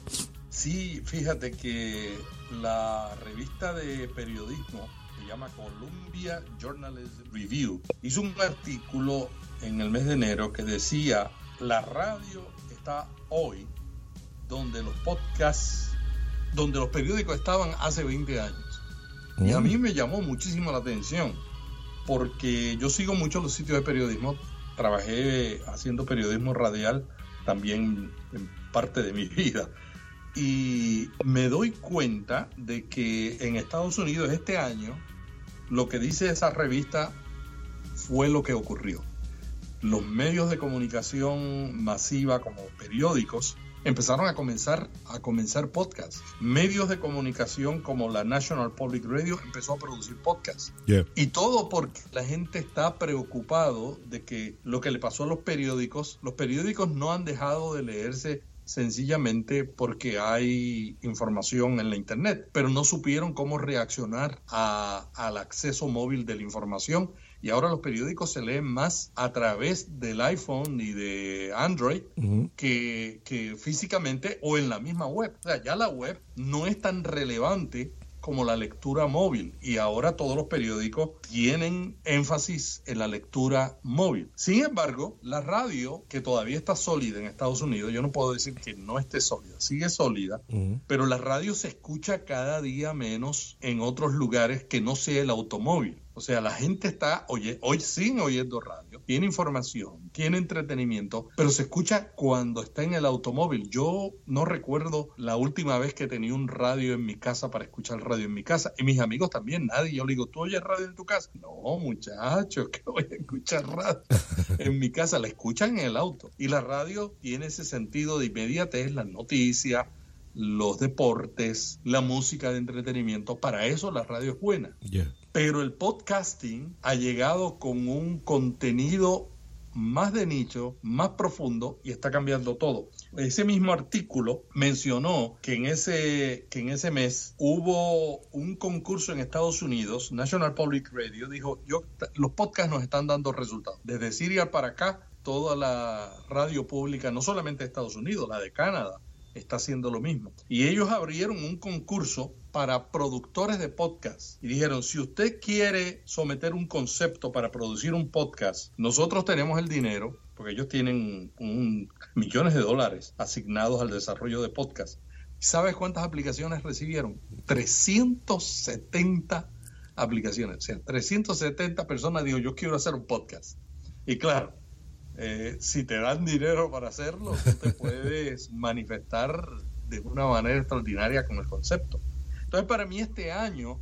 Sí, fíjate que la revista de periodismo se llama Columbia Journalist Review hizo un artículo en el mes de enero que decía la radio está hoy donde los podcasts, donde los periódicos estaban hace 20 años. Y a mí me llamó muchísimo la atención porque yo sigo mucho los sitios de periodismo, trabajé haciendo periodismo radial también en parte de mi vida. Y me doy cuenta de que en Estados Unidos este año lo que dice esa revista fue lo que ocurrió. Los medios de comunicación masiva como periódicos empezaron a comenzar a comenzar podcasts. Medios de comunicación como la National Public Radio empezó a producir podcasts. Yeah. Y todo porque la gente está preocupado de que lo que le pasó a los periódicos, los periódicos no han dejado de leerse sencillamente porque hay información en la internet, pero no supieron cómo reaccionar a- al acceso móvil de la información y ahora los periódicos se leen más a través del iPhone y de Android que, que físicamente o en la misma web. O sea, ya la web no es tan relevante como la lectura móvil y ahora todos los periódicos tienen énfasis en la lectura móvil. Sin embargo, la radio, que todavía está sólida en Estados Unidos, yo no puedo decir que no esté sólida, sigue sólida, pero la radio se escucha cada día menos en otros lugares que no sea el automóvil. O sea, la gente está oye, hoy sin oyendo radio, tiene información, tiene entretenimiento, pero se escucha cuando está en el automóvil. Yo no recuerdo la última vez que tenía un radio en mi casa para escuchar radio en mi casa. Y mis amigos también, nadie. Yo le digo, ¿tú oyes radio en tu casa? No, muchachos, que voy a escuchar radio en mi casa. La escuchan en el auto. Y la radio tiene ese sentido de inmediatez, las noticias, los deportes, la música de entretenimiento. Para eso la radio es buena. Pero el podcasting ha llegado con un contenido más de nicho, más profundo y está cambiando todo. Ese mismo artículo mencionó que en ese, que en ese mes hubo un concurso en Estados Unidos, National Public Radio, dijo, yo, los podcasts nos están dando resultados. Desde Siria para acá, toda la radio pública, no solamente de Estados Unidos, la de Canadá, está haciendo lo mismo. Y ellos abrieron un concurso para productores de podcast y dijeron, si usted quiere someter un concepto para producir un podcast, nosotros tenemos el dinero, porque ellos tienen millones de dólares asignados al desarrollo de podcast. ¿Sabes cuántas aplicaciones recibieron? 370 aplicaciones. O sea, 370 personas dijo, yo quiero hacer un podcast. Y claro, eh, si te dan dinero para hacerlo, te puedes manifestar de una manera extraordinaria con el concepto. Entonces, para mí este año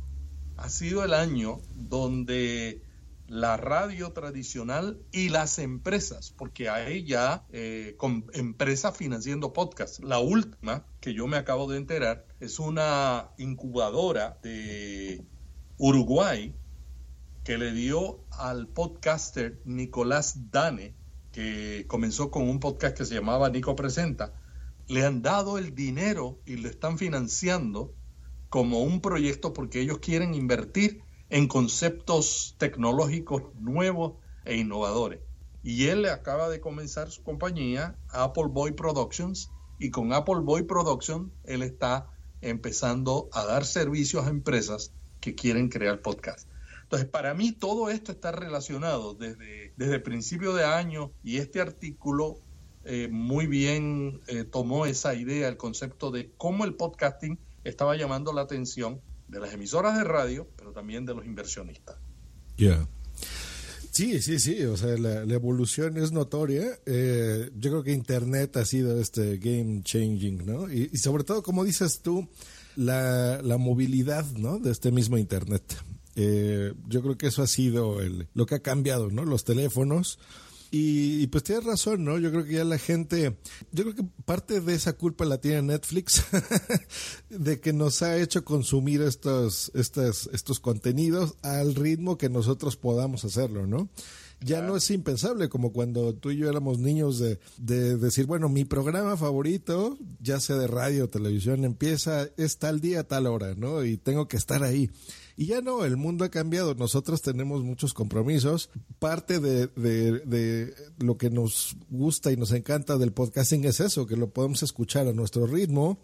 ha sido el año donde la radio tradicional y las empresas, porque hay ya eh, con empresas financiando podcasts. La última que yo me acabo de enterar es una incubadora de Uruguay que le dio al podcaster Nicolás Dane que comenzó con un podcast que se llamaba Nico Presenta, le han dado el dinero y lo están financiando como un proyecto porque ellos quieren invertir en conceptos tecnológicos nuevos e innovadores. Y él acaba de comenzar su compañía, Apple Boy Productions, y con Apple Boy Productions él está empezando a dar servicios a empresas que quieren crear podcast. Entonces, para mí todo esto está relacionado desde, desde el principio de año y este artículo eh, muy bien eh, tomó esa idea, el concepto de cómo el podcasting estaba llamando la atención de las emisoras de radio, pero también de los inversionistas. Ya. Sí, sí, sí, o sea, la, evolución es notoria. Eh, yo creo que Internet ha sido este game changing, ¿no? Y, y sobre todo, como dices tú, la, la, movilidad, ¿no? De este mismo Internet. Eh, yo creo que eso ha sido el, lo que ha cambiado, ¿no? Los teléfonos. Y, pues tienes razón, ¿no? Yo creo que ya la gente, yo creo que parte de esa culpa la tiene Netflix, de que nos ha hecho consumir estos, estos, estos contenidos al ritmo que nosotros podamos hacerlo, ¿no? ya no es impensable como cuando tú y yo éramos niños de, de, decir, bueno, mi programa favorito, ya sea de radio o televisión, empieza es tal día, tal hora, ¿no? Y tengo que estar ahí. Y ya no, el mundo ha cambiado, nosotros tenemos muchos compromisos. Parte de, de, lo que nos gusta y nos encanta del podcasting es eso, que lo podemos escuchar a nuestro ritmo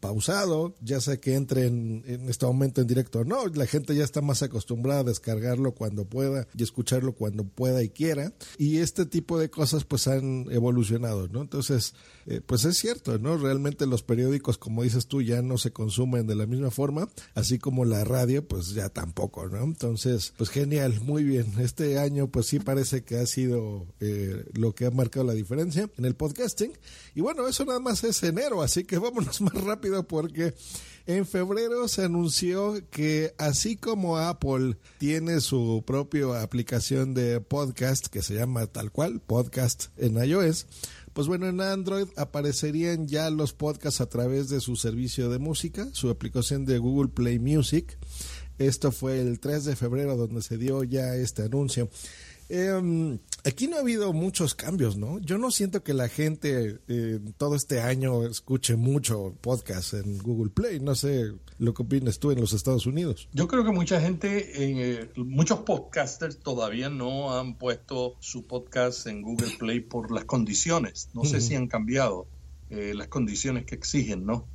pausado, ya sea que entre en, este momento en directo o no, la gente ya está más acostumbrada a descargarlo cuando pueda y escucharlo cuando pueda y quiera, y este tipo de cosas pues han evolucionado, ¿no? Entonces, eh, pues es cierto, ¿no? Realmente los periódicos, como dices tú, ya no se consumen de la misma forma, así como la radio, pues ya tampoco, ¿no? Entonces, pues genial, muy bien, este año pues sí parece que ha sido eh, lo que ha marcado la diferencia en el podcasting, y bueno, eso nada más es enero, así que vámonos más rápido porque en febrero se anunció que así como Apple tiene su propia aplicación de podcast que se llama tal cual, podcast en iOS, pues bueno, en Android aparecerían ya los podcasts a través de su servicio de música, su aplicación de Google Play Music. Esto fue el 3 de febrero donde se dio ya este anuncio. Eh, aquí no ha habido muchos cambios, ¿no? Yo no siento que la gente eh, todo este año escuche mucho podcast en Google Play. No sé lo que opinas tú en los Estados Unidos. Yo creo que mucha gente, eh, muchos podcasters todavía no han puesto su podcast en Google Play por las condiciones. No sé si han cambiado eh, las condiciones que exigen, ¿no?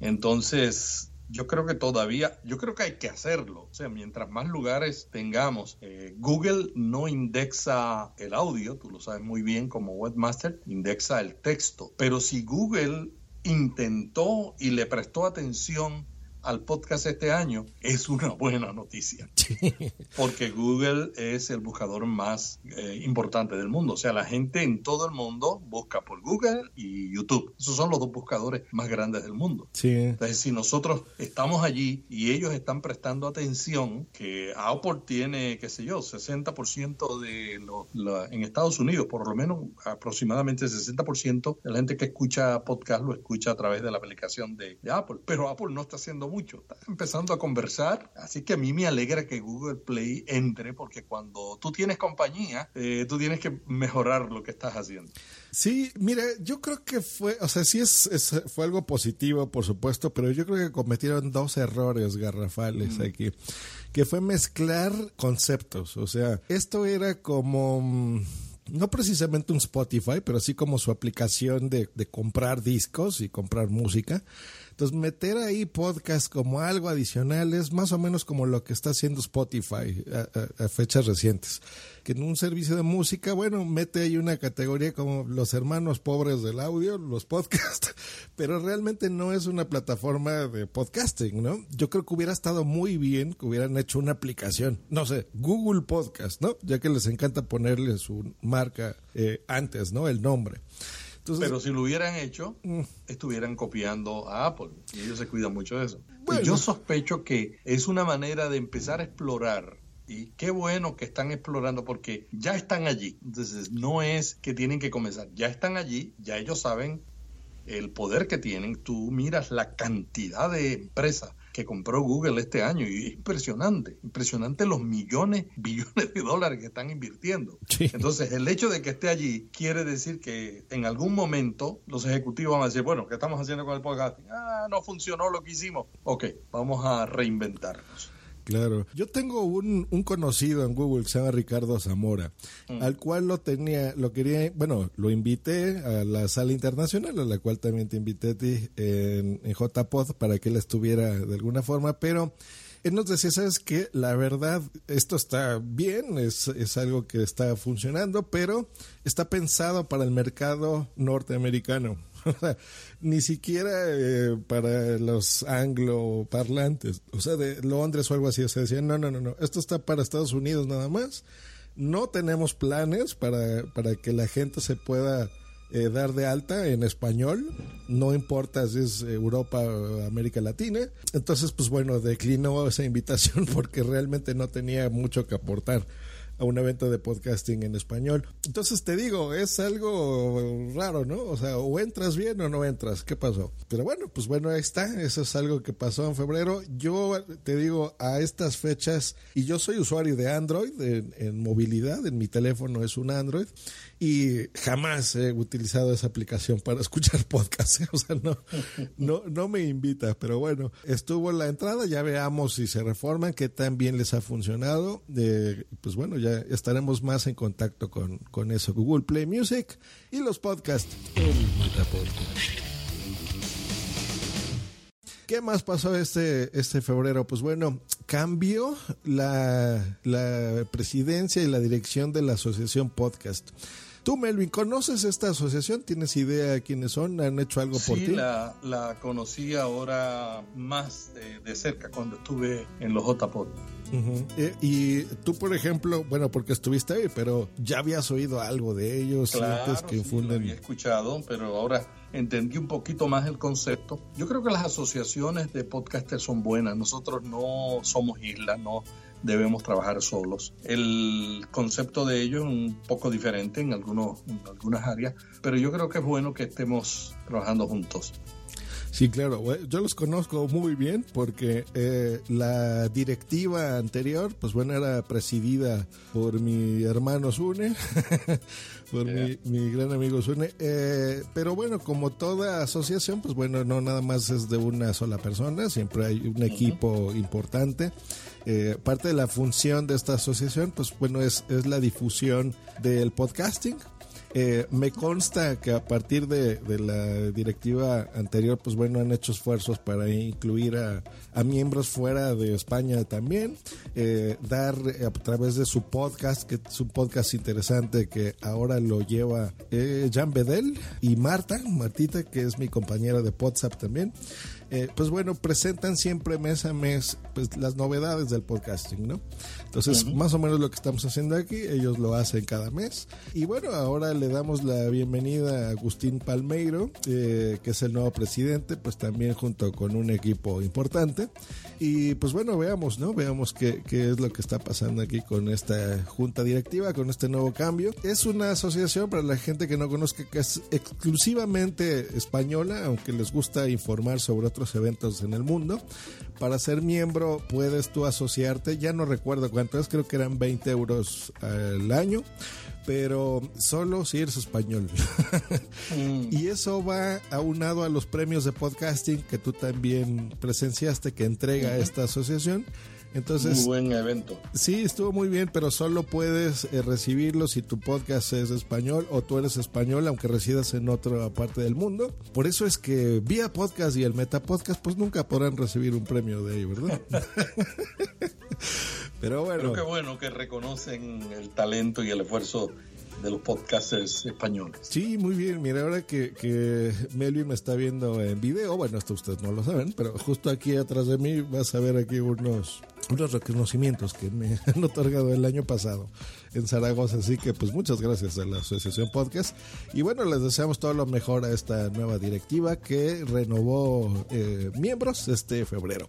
Entonces, yo creo que todavía, yo creo que hay que hacerlo. O sea, mientras más lugares tengamos, eh, Google no indexa el audio, tú lo sabes muy bien como webmaster, indexa el texto. Pero si Google intentó y le prestó atención al podcast este año es una buena noticia. Porque Google es el buscador más eh, importante del mundo. O sea, la gente en todo el mundo busca por Google y YouTube. Esos son los dos buscadores más grandes del mundo. Entonces, si nosotros estamos allí y ellos están prestando atención, que Apple tiene, qué sé yo, 60% de los, en Estados Unidos, por lo menos aproximadamente 60% de la gente que escucha podcast lo escucha a través de la aplicación de, de Apple. Pero Apple no está haciendo mucho, está empezando a conversar, así que a mí me alegra que Google Play entre, porque cuando tú tienes compañía, eh, tú tienes que mejorar lo que estás haciendo. Sí, mira, yo creo que fue, o sea, sí es, fue algo positivo, por supuesto, pero yo creo que cometieron dos errores garrafales aquí, que fue mezclar conceptos, o sea, esto era como mm, no precisamente un Spotify, pero así como su aplicación de, de comprar discos y comprar música. Entonces, meter ahí podcast como algo adicional es más o menos como lo que está haciendo Spotify a, fechas recientes. Que en un servicio de música, bueno, mete ahí una categoría como los hermanos pobres del audio, los podcasts, pero realmente no es una plataforma de podcasting, ¿no? Yo creo que hubiera estado muy bien que hubieran hecho una aplicación, no sé, Google Podcast, ¿no? Ya que les encanta ponerle su marca eh, antes, ¿no? El nombre. Pero si lo hubieran hecho, mm. estuvieran copiando a Apple. Y ellos se cuidan mucho de eso. yo sospecho que es una manera de empezar a explorar. Y qué bueno que están explorando porque ya están allí. Entonces, no es que tienen que comenzar. Ya están allí, ya ellos saben el poder que tienen. Tú miras la cantidad de empresas que compró Google este año y es impresionante, impresionante los millones, billones de dólares que están invirtiendo. Entonces, el hecho de que esté allí quiere decir que en algún momento los ejecutivos van a decir, bueno, ¿qué estamos haciendo con el podcast? Ah, no funcionó lo que hicimos. Ok, vamos a reinventarnos. Claro. Yo tengo un, un, conocido en Google que se llama Ricardo Zamora, mm. al cual lo tenía, lo quería, bueno, lo invité a la sala internacional, a la cual también te invité a ti en, en JPod para que él estuviera de alguna forma, pero él nos decía, sabes que la verdad, esto está bien, es, es algo que está funcionando, pero está pensado para el mercado norteamericano. ni siquiera eh, para los angloparlantes, o sea, de Londres o algo así, o sea, decían, no, no, no, no, esto está para Estados Unidos nada más, no tenemos planes para, para que la gente se pueda eh, dar de alta en español, no importa si es Europa o América Latina, entonces, pues bueno, declinó esa invitación porque realmente no tenía mucho que aportar a un evento de podcasting en español. Entonces te digo, es algo raro, ¿no? O sea, o entras bien o no entras. ¿Qué pasó? Pero bueno, pues bueno, ahí está. Eso es algo que pasó en febrero. Yo te digo, a estas fechas, y yo soy usuario de Android en, movilidad, en mi teléfono es un Android, y jamás he utilizado esa aplicación para escuchar podcast. O sea, no, no, no me invita, pero bueno, estuvo en la entrada, ya veamos si se reforman, qué tan bien les ha funcionado. De, pues bueno, ya estaremos más en contacto con, con eso. Google Play Music y los podcasts. ¿Qué más pasó este, este febrero? Pues bueno, cambió la, la presidencia y la dirección de la asociación podcast. Tú, Melvin, ¿conoces esta asociación? ¿Tienes idea de quiénes son? ¿Han hecho algo por ti? Sí, la, la conocí ahora más de, cerca cuando estuve en los JPod. Eh, y tú, por ejemplo, bueno, porque estuviste ahí, pero ya habías oído algo de ellos antes que sí, lo había escuchado, pero ahora entendí un poquito más el concepto. Yo creo que las asociaciones de podcasters son buenas. Nosotros no somos islas, no debemos trabajar solos. El concepto de ello es un poco diferente en, algunos, en algunas áreas, pero yo creo que es bueno que estemos trabajando juntos. Sí, claro, yo los conozco muy bien porque eh, la directiva anterior, pues bueno, era presidida por mi hermano Sune, por mi, mi, gran amigo Sune, eh, pero bueno, como toda asociación, pues bueno, no nada más es de una sola persona, siempre hay un equipo importante. Eh, parte de la función de esta asociación, pues bueno, es, es la difusión del podcasting, Eh, me consta que a partir de, de, la directiva anterior, pues bueno, han hecho esfuerzos para incluir a, a miembros fuera de España también, eh, dar a través de su podcast, que es un podcast interesante que ahora lo lleva eh, Jan Bedel y Marta, Martita, que es mi compañera de WhatsApp también. Eh, pues bueno, presentan siempre mes a mes pues, las novedades del podcasting, ¿no? Entonces, más o menos lo que estamos haciendo aquí, ellos lo hacen cada mes. Y bueno, ahora le damos la bienvenida a Agustín Palmeiro, eh, que es el nuevo presidente, pues también junto con un equipo importante. Y pues bueno, veamos, ¿no? Veamos qué, qué es lo que está pasando aquí con esta junta directiva, con este nuevo cambio. Es una asociación para la gente que no conozca que es exclusivamente española, aunque les gusta informar sobre otros eventos en el mundo. Para ser miembro puedes tú asociarte, ya no recuerdo cuánto es, creo que eran 20 euros al año pero solo si eres español. mm. Y eso va aunado a los premios de podcasting que tú también presenciaste que entrega uh -huh. esta asociación. Entonces, muy buen evento. Sí, estuvo muy bien, pero solo puedes eh, recibirlo si tu podcast es español o tú eres español, aunque residas en otra parte del mundo. Por eso es que vía podcast y el Meta Podcast, pues nunca podrán recibir un premio de ahí, ¿verdad? pero bueno. Pero qué bueno que reconocen el talento y el esfuerzo de los podcasters españoles. Sí, muy bien. Mira, ahora que, que Melvin me está viendo en video, bueno, esto ustedes no lo saben, pero justo aquí atrás de mí vas a ver aquí unos, unos reconocimientos que me han otorgado el año pasado en Zaragoza. Así que, pues, muchas gracias a la Asociación Podcast. Y bueno, les deseamos todo lo mejor a esta nueva directiva que renovó eh, miembros este febrero.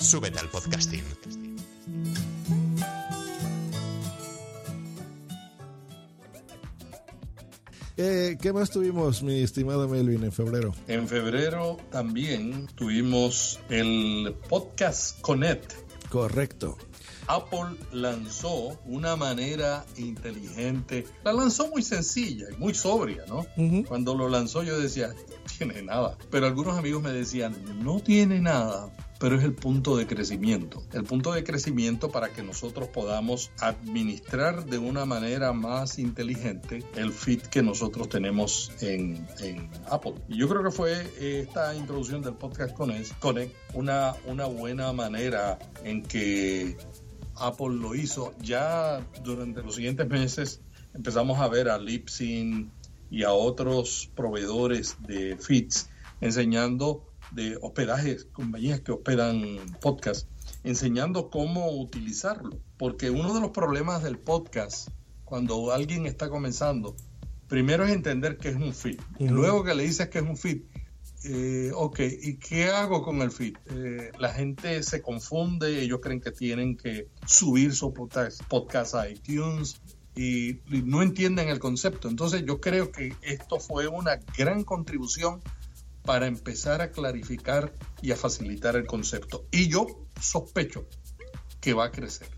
Súbete al podcasting. Eh, ¿Qué más tuvimos, mi estimado Melvin, en febrero? En febrero también tuvimos el Podcast Connect. Correcto. Apple lanzó una manera inteligente, la lanzó muy sencilla y muy sobria, ¿no? Uh -huh. Cuando lo lanzó yo decía, no tiene nada. Pero algunos amigos me decían, no tiene nada, pero es el punto de crecimiento. El punto de crecimiento para que nosotros podamos administrar de una manera más inteligente el feed que nosotros tenemos en, Apple. Y yo creo que fue esta introducción del podcast Connect una, una buena manera en que Apple lo hizo. Ya durante los siguientes meses empezamos a ver a Libsyn y a otros proveedores de feeds enseñando de hospedajes, compañías que hospedan podcast, enseñando cómo utilizarlo. Porque uno de los problemas del podcast, cuando alguien está comenzando, primero es entender qué es un feed. Uh -huh. Luego que le dices que es un feed, eh, ok, ¿y qué hago con el feed? Eh, la gente se confunde, ellos creen que tienen que subir su podcast, podcast a iTunes y, y no entienden el concepto. Entonces yo creo que esto fue una gran contribución para empezar a clarificar y a facilitar el concepto. Y yo sospecho que va a crecer.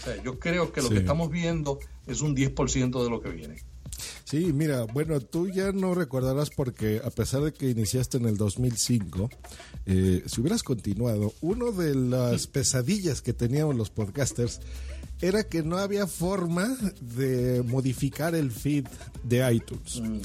O sea, yo creo que lo que estamos viendo es un 10% de lo que viene. Sí, mira, bueno, tú ya no recordarás porque a pesar de que iniciaste en el 2005, eh, si hubieras continuado, una de las pesadillas que teníamos los podcasters era que no había forma de modificar el feed de iTunes. Mm.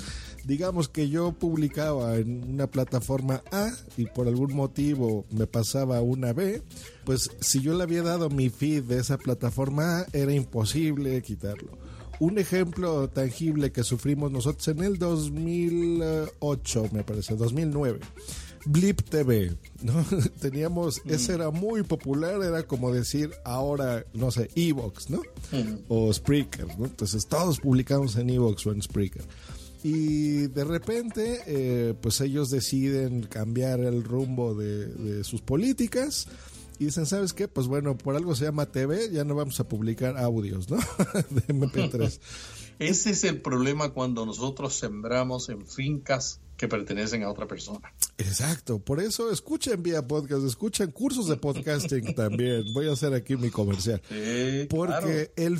Digamos que yo publicaba en una plataforma A y por algún motivo me pasaba a una B, pues si yo le había dado mi feed de esa plataforma A era imposible quitarlo. Un ejemplo tangible que sufrimos nosotros en el 2008, me parece, 2009. Blip TV, ¿no? Teníamos, ese era muy popular, era como decir ahora, no sé, Evox, ¿no? O Spreaker, ¿no? Entonces todos publicamos en Evox o en Spreaker. Y de repente, eh, pues ellos deciden cambiar el rumbo de, de sus políticas y dicen, ¿sabes qué? Pues bueno, por algo se llama TV, ya no vamos a publicar audios, ¿no? de MP3. Ese es el problema cuando nosotros sembramos en fincas que pertenecen a otra persona. Exacto, por eso escuchen vía podcast, escuchen cursos de podcasting también. Voy a hacer aquí mi comercial. Porque el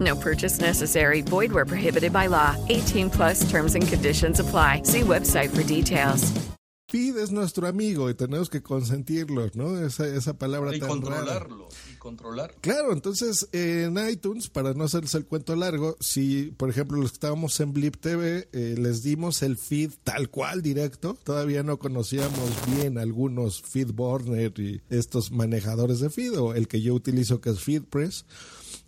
No purchase necessary. Void where prohibited by law. 18 plus terms and conditions apply. See website for details. feed es nuestro amigo y tenemos que consentirlo, ¿no? Esa, esa palabra Y tan controlarlo, rara. y controlar. Claro, entonces en iTunes, para no hacerles el cuento largo, si por ejemplo los que estábamos en Blip TV, eh, les dimos el feed tal cual directo, todavía no conocíamos bien algunos feedburner y estos manejadores de feed, o el que yo utilizo que es FeedPress.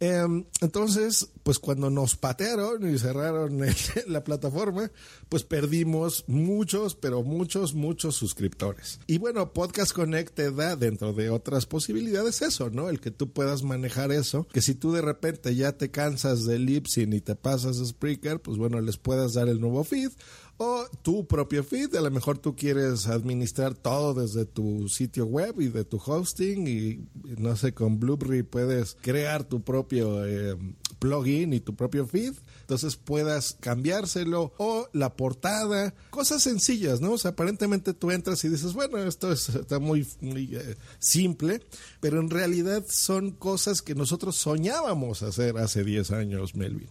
Em, entonces, pues cuando nos patearon y cerraron el- la plataforma, pues perdimos muchos, pero muchos, muchos suscriptores. Y bueno, Podcast Connect te da dentro de otras posibilidades eso, ¿no? El que tú puedas manejar eso, que si tú de repente ya te cansas de Libsyn y te pasas a Spreaker, pues bueno, les puedas dar el nuevo feed o tu propio feed. A lo mejor tú quieres administrar todo desde tu sitio web y de tu hosting y no sé, con Blueberry puedes crear tu propio eh, plugin y tu propio feed. Entonces puedas cambiárselo o la portada, cosas sencillas, ¿no? O sea, aparentemente tú entras y dices, bueno, esto es- está muy, muy, eh, simple, pero en realidad son cosas que nosotros soñábamos hacer hace 10 años, Melvin.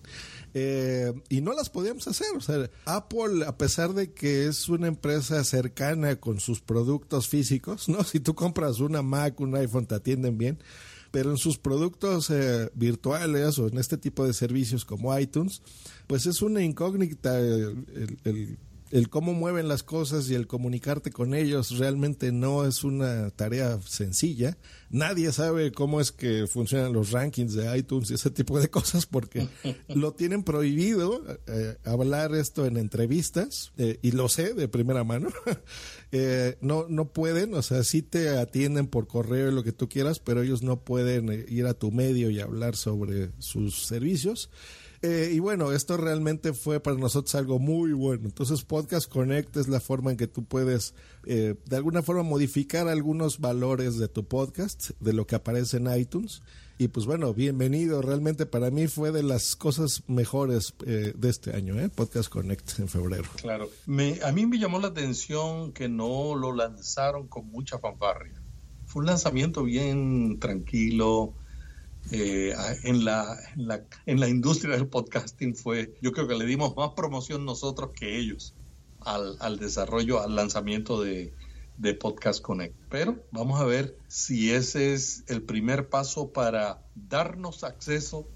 Eh, y no las podíamos hacer. O sea, Apple, a pesar de que es una empresa cercana con sus productos físicos, ¿no? Si tú compras una Mac, un iPhone, te atienden bien. Pero en sus productos eh, virtuales o en este tipo de servicios como iTunes, pues es una incógnita el, el cómo mueven las cosas y el comunicarte con ellos realmente no es una tarea sencilla. Nadie sabe cómo es que funcionan los rankings de iTunes y ese tipo de cosas porque lo tienen prohibido eh, hablar esto en entrevistas eh, y lo sé de primera mano. Eh, no, no pueden, o sea, sí te atienden por correo y lo que tú quieras, pero ellos no pueden ir a tu medio y hablar sobre sus servicios. Eh, y bueno, esto realmente fue para nosotros algo muy bueno. Entonces, Podcast Connect es la forma en que tú puedes, eh, de alguna forma, modificar algunos valores de tu podcast, de lo que aparece en iTunes. Y pues bueno, bienvenido. Realmente para mí fue de las cosas mejores eh, de este año, ¿eh? Podcast Connect en febrero. Claro. Me, a mí me llamó la atención que no lo lanzaron con mucha fanfarria. Fue un lanzamiento bien tranquilo. Eh, en, la, en, la, en la industria del podcasting fue, yo creo que le dimos más promoción nosotros que ellos al, al desarrollo, al lanzamiento de, de Podcast Connect. Pero vamos a ver si ese es el primer paso para darnos acceso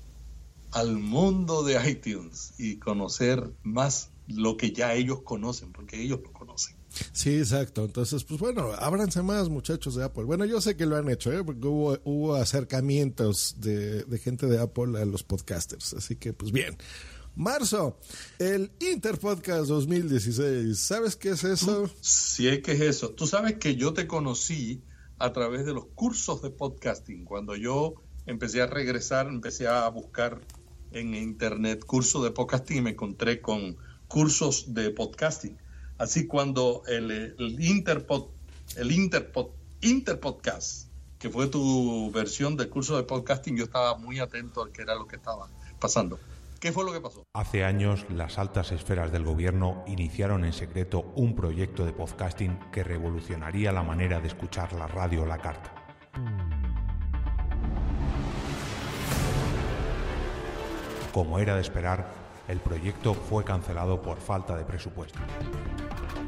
al mundo de iTunes y conocer más lo que ya ellos conocen, porque ellos lo conocen. Sí, exacto. Entonces, pues bueno, ábranse más, muchachos de Apple. Bueno, yo sé que lo han hecho, ¿eh? porque hubo, hubo acercamientos de, gente de Apple a los podcasters. Así que, pues bien. Marzo, el Interpodcast 2016. ¿Sabes qué es eso? Sí, es que es eso. Tú sabes que yo te conocí a través de los cursos de podcasting. Cuando yo empecé a regresar, empecé a buscar en internet cursos de podcasting y me encontré con cursos de podcasting. Así cuando el, Interpod, el Interpod, Interpodcast, que fue tu versión del curso de podcasting, yo estaba muy atento a qué era lo que estaba pasando. ¿Qué fue lo que pasó? Hace años, las altas esferas del gobierno iniciaron en secreto un proyecto de podcasting que revolucionaría la manera de escuchar la radio o la carta. Como era de esperar, el proyecto fue cancelado por falta de presupuesto.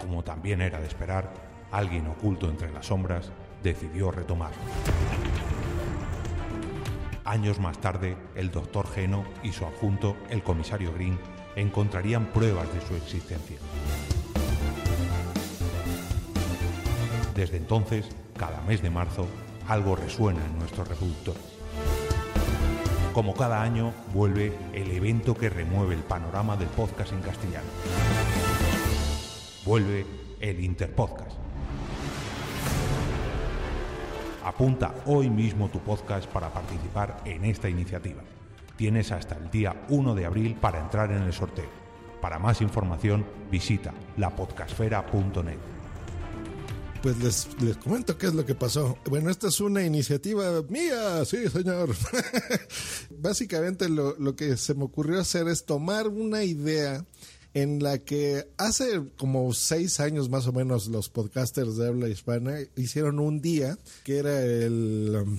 Como también era de esperar, alguien oculto entre las sombras decidió retomarlo. Años más tarde, el doctor Geno y su adjunto, el comisario Green, encontrarían pruebas de su existencia. Desde entonces, cada mes de marzo, algo resuena en nuestros reproductores. Como cada año, vuelve el evento que remueve el panorama del podcast en castellano. Vuelve el Interpodcast. Apunta hoy mismo tu podcast para participar en esta iniciativa. Tienes hasta el día 1 de abril para entrar en el sorteo. Para más información, visita lapodcasfera.net. Pues les, les comento qué es lo que pasó. Bueno, esta es una iniciativa mía, sí, señor. Básicamente lo, lo que se me ocurrió hacer es tomar una idea en la que hace como seis años más o menos los podcasters de habla hispana hicieron un día que era el... um,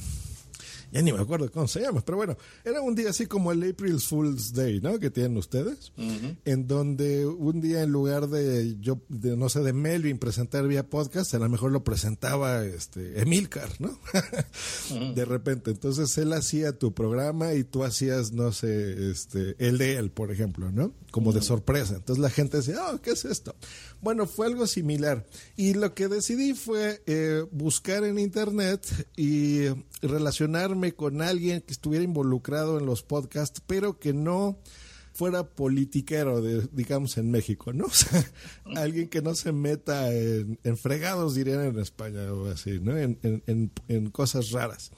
ya ni me acuerdo cómo se llama, pero bueno, era un día así como el April Fool's Day, ¿no? Que tienen ustedes, en donde un día en lugar de yo, de, no sé, de Melvin presentar vía podcast, a lo mejor lo presentaba este Emilcar, ¿no? de repente, entonces él hacía tu programa y tú hacías, no sé, este, el de él, por ejemplo, ¿no? Como de sorpresa. Entonces la gente decía, oh, ¿qué es esto? Bueno, fue algo similar. Y lo que decidí fue eh, buscar en internet y relacionarme con alguien que estuviera involucrado en los podcasts, pero que no fuera politiquero, digamos, en México, ¿no? O sea, alguien que no se meta en, fregados, dirían en España o así, ¿no? En, cosas raras.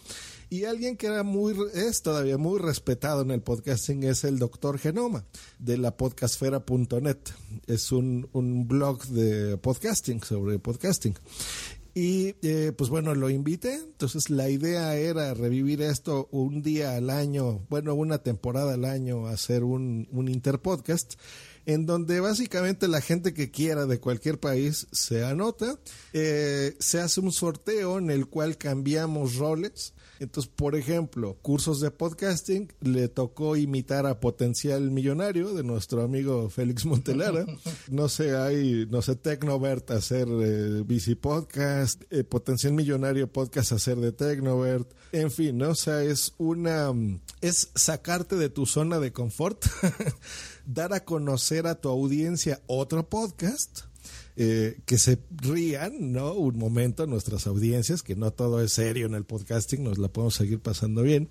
Y alguien que era muy, es todavía muy respetado en el podcasting es el doctor Genoma de la podcastfera.net. Es un blog de podcasting, sobre podcasting. Y eh, pues bueno, lo invité. Entonces la idea era revivir esto un día al año, bueno, una temporada al año, hacer un, un interpodcast en donde básicamente la gente que quiera de cualquier país se anota, eh, se hace un sorteo en el cual cambiamos roles. Entonces, por ejemplo, cursos de podcasting, le tocó imitar a Potencial Millonario de nuestro amigo Félix Montelara. No sé, hay, no sé, Tecnovert hacer eh, Bici Podcast, eh, Potencial Millonario Podcast hacer de Tecnovert. En fin, ¿no? O sea, es una, es sacarte de tu zona de confort, dar a conocer a tu audiencia otro podcast eh, que se rían, ¿no? Un momento nuestras audiencias, que no todo es serio en el podcasting, nos la podemos seguir pasando bien.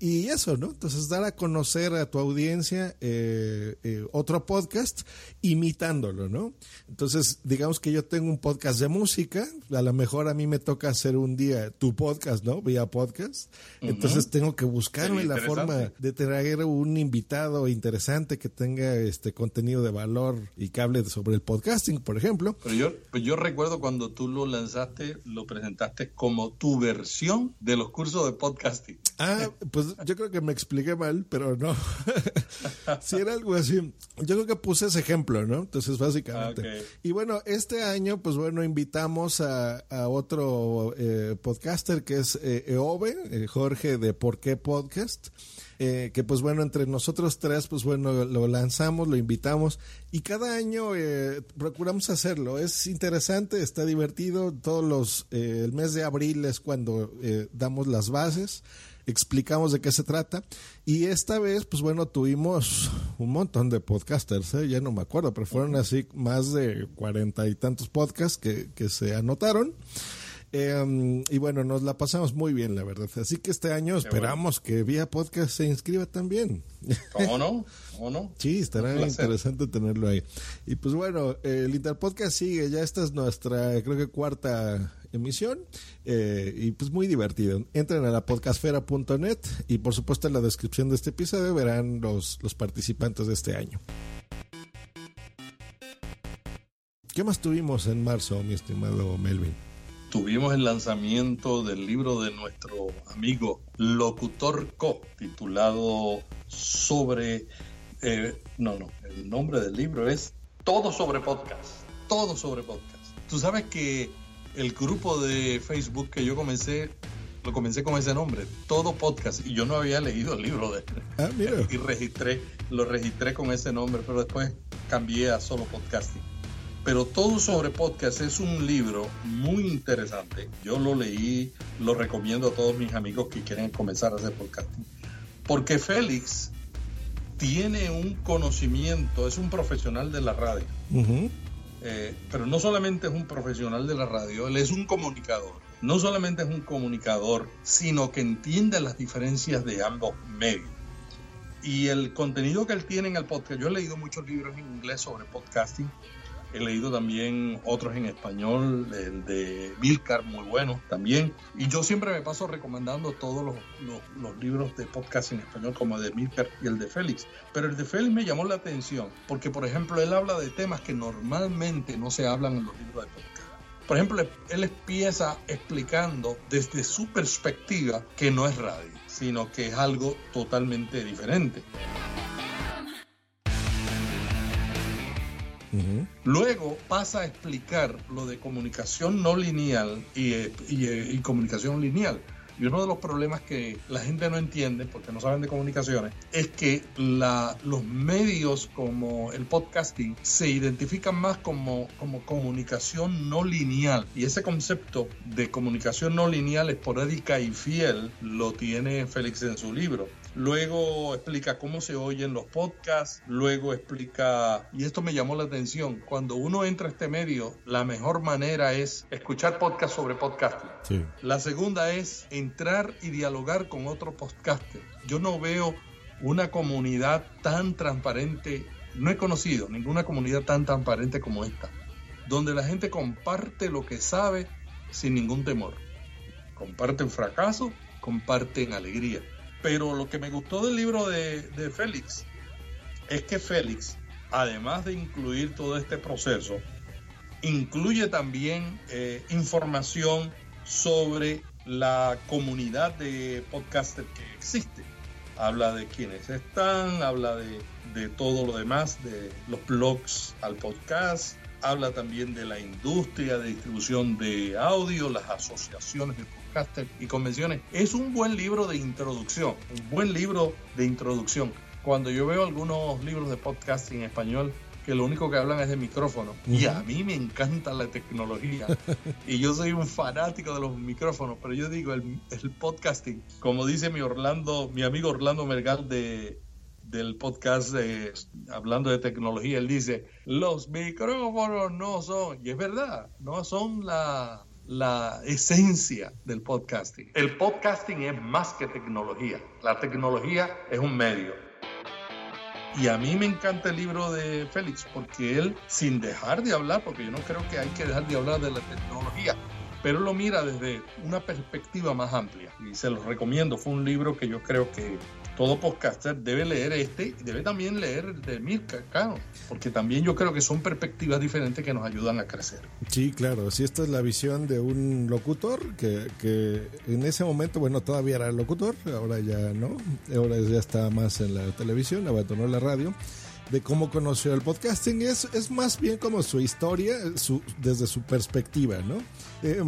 Y eso, ¿no? Entonces, dar a conocer a tu audiencia eh, eh, otro podcast imitándolo, ¿no? Entonces, digamos que yo tengo un podcast de música, a lo mejor a mí me toca hacer un día tu podcast, ¿no? Vía podcast. Entonces, tengo que buscarme la forma de traer un invitado interesante que tenga este contenido de valor y que hable sobre el podcasting, por ejemplo. Pero yo, pues yo recuerdo cuando tú lo lanzaste, lo presentaste como tu versión de los cursos de podcasting. Ah, pues yo creo que me expliqué mal, pero no. si era algo así. Yo creo que puse ese ejemplo, ¿no? Entonces, básicamente. Ah. Y bueno, este año, pues bueno, invitamos a, a otro eh, podcaster que es eh, Eove, eh, Jorge de Por qué Podcast. Eh, que pues bueno, entre nosotros tres, pues bueno, lo lanzamos, lo invitamos y cada año eh, procuramos hacerlo. Es interesante, está divertido. Todos los, eh, el mes de abril es cuando eh, damos las bases explicamos de qué se trata. Y esta vez, pues bueno, tuvimos un montón de podcasters, ¿eh? ya no me acuerdo, pero fueron así más de cuarenta y tantos podcasts que, que se anotaron. Eh, y bueno, nos la pasamos muy bien, la verdad. Así que este año esperamos que Vía Podcast se inscriba también. ¿Cómo no? ¿Cómo no? Sí, estará interesante tenerlo ahí. Y pues bueno, el Interpodcast sigue, ya esta es nuestra, creo que cuarta emisión eh, y pues muy divertido. Entren a la podcastfera.net y por supuesto en la descripción de este episodio verán los, los participantes de este año. ¿Qué más tuvimos en marzo, mi estimado Melvin? Tuvimos el lanzamiento del libro de nuestro amigo Locutor Co, titulado sobre... Eh, no, no, el nombre del libro es Todo sobre podcast. Todo sobre podcast. Tú sabes que el grupo de Facebook que yo comencé, lo comencé con ese nombre, Todo Podcast, y yo no había leído el libro de ah, mira. Y registré, lo registré con ese nombre, pero después cambié a solo podcasting. Pero todo sobre podcast es un libro muy interesante. Yo lo leí, lo recomiendo a todos mis amigos que quieren comenzar a hacer podcasting. Porque Félix tiene un conocimiento, es un profesional de la radio. Uh -huh. eh, pero no solamente es un profesional de la radio, él es un comunicador. No solamente es un comunicador, sino que entiende las diferencias de ambos medios. Y el contenido que él tiene en el podcast, yo he leído muchos libros en inglés sobre podcasting, He leído también otros en español, el de Milcar, muy bueno también. Y yo siempre me paso recomendando todos los, libros de podcast en español, como el de Milcar y el de Félix. Pero el de Félix me llamó la atención, porque por ejemplo él habla de temas que normalmente no se hablan en los libros de podcast. Por ejemplo, él empieza explicando desde su perspectiva que no es radio, sino que es algo totalmente diferente. Luego pasa a explicar lo de comunicación no lineal y, y, y, comunicación lineal. Y uno de los problemas que la gente no entiende, porque no saben de comunicaciones, es que los medios como el podcasting se identifican más como, como comunicación no lineal. Y ese concepto de comunicación no lineal, esporádica y fiel, lo tiene Félix en su libro. Luego explica cómo se oyen los podcasts, luego explica, y esto me llamó la atención, cuando uno entra a este medio, la mejor manera es escuchar podcasts sobre podcasting. Sí. La segunda es entrar y dialogar con otros podcasters. Yo no veo una comunidad tan transparente, no he conocido ninguna comunidad tan transparente como esta, donde la gente comparte lo que sabe sin ningún temor. Comparten fracaso, comparten alegría. Pero lo que me gustó del libro de, de, Félix es que Félix, además de incluir todo este proceso, incluye también eh, información sobre la comunidad de podcasters que existe. Habla de quienes están, habla de, de todo lo demás, de los blogs al podcast, habla también de la industria de distribución de audio, las asociaciones de y convenciones. Es un buen libro de introducción, un buen libro de introducción. Cuando yo veo algunos libros de podcasting en español que lo único que hablan es de micrófono, uh -huh. y a mí me encanta la tecnología, y yo soy un fanático de los micrófonos, pero yo digo, el, el podcasting, como dice mi Orlando, mi amigo Orlando Mergal de del podcast hablando de tecnología, él dice, los micrófonos no son, y es verdad, no son la, la esencia del podcasting. El podcasting es más que tecnología, la tecnología es un medio. Y a mí me encanta el libro de Félix porque él, sin dejar de hablar, porque yo no creo que hay que dejar de hablar de la tecnología, pero lo mira desde una perspectiva más amplia. Y se los recomiendo, fue un libro que yo creo que todo podcaster debe leer este y debe también leer el de Mirka Cano, porque también yo creo que son perspectivas diferentes que nos ayudan a crecer. Sí, claro, sí, esta es la visión de un locutor que, que en ese momento, bueno, todavía era locutor, ahora ya no, ahora ya está más en la televisión, abandonó la radio. de cómo conoció el podcasting. Es, es más bien como su historia su, desde su perspectiva, ¿no? Eh,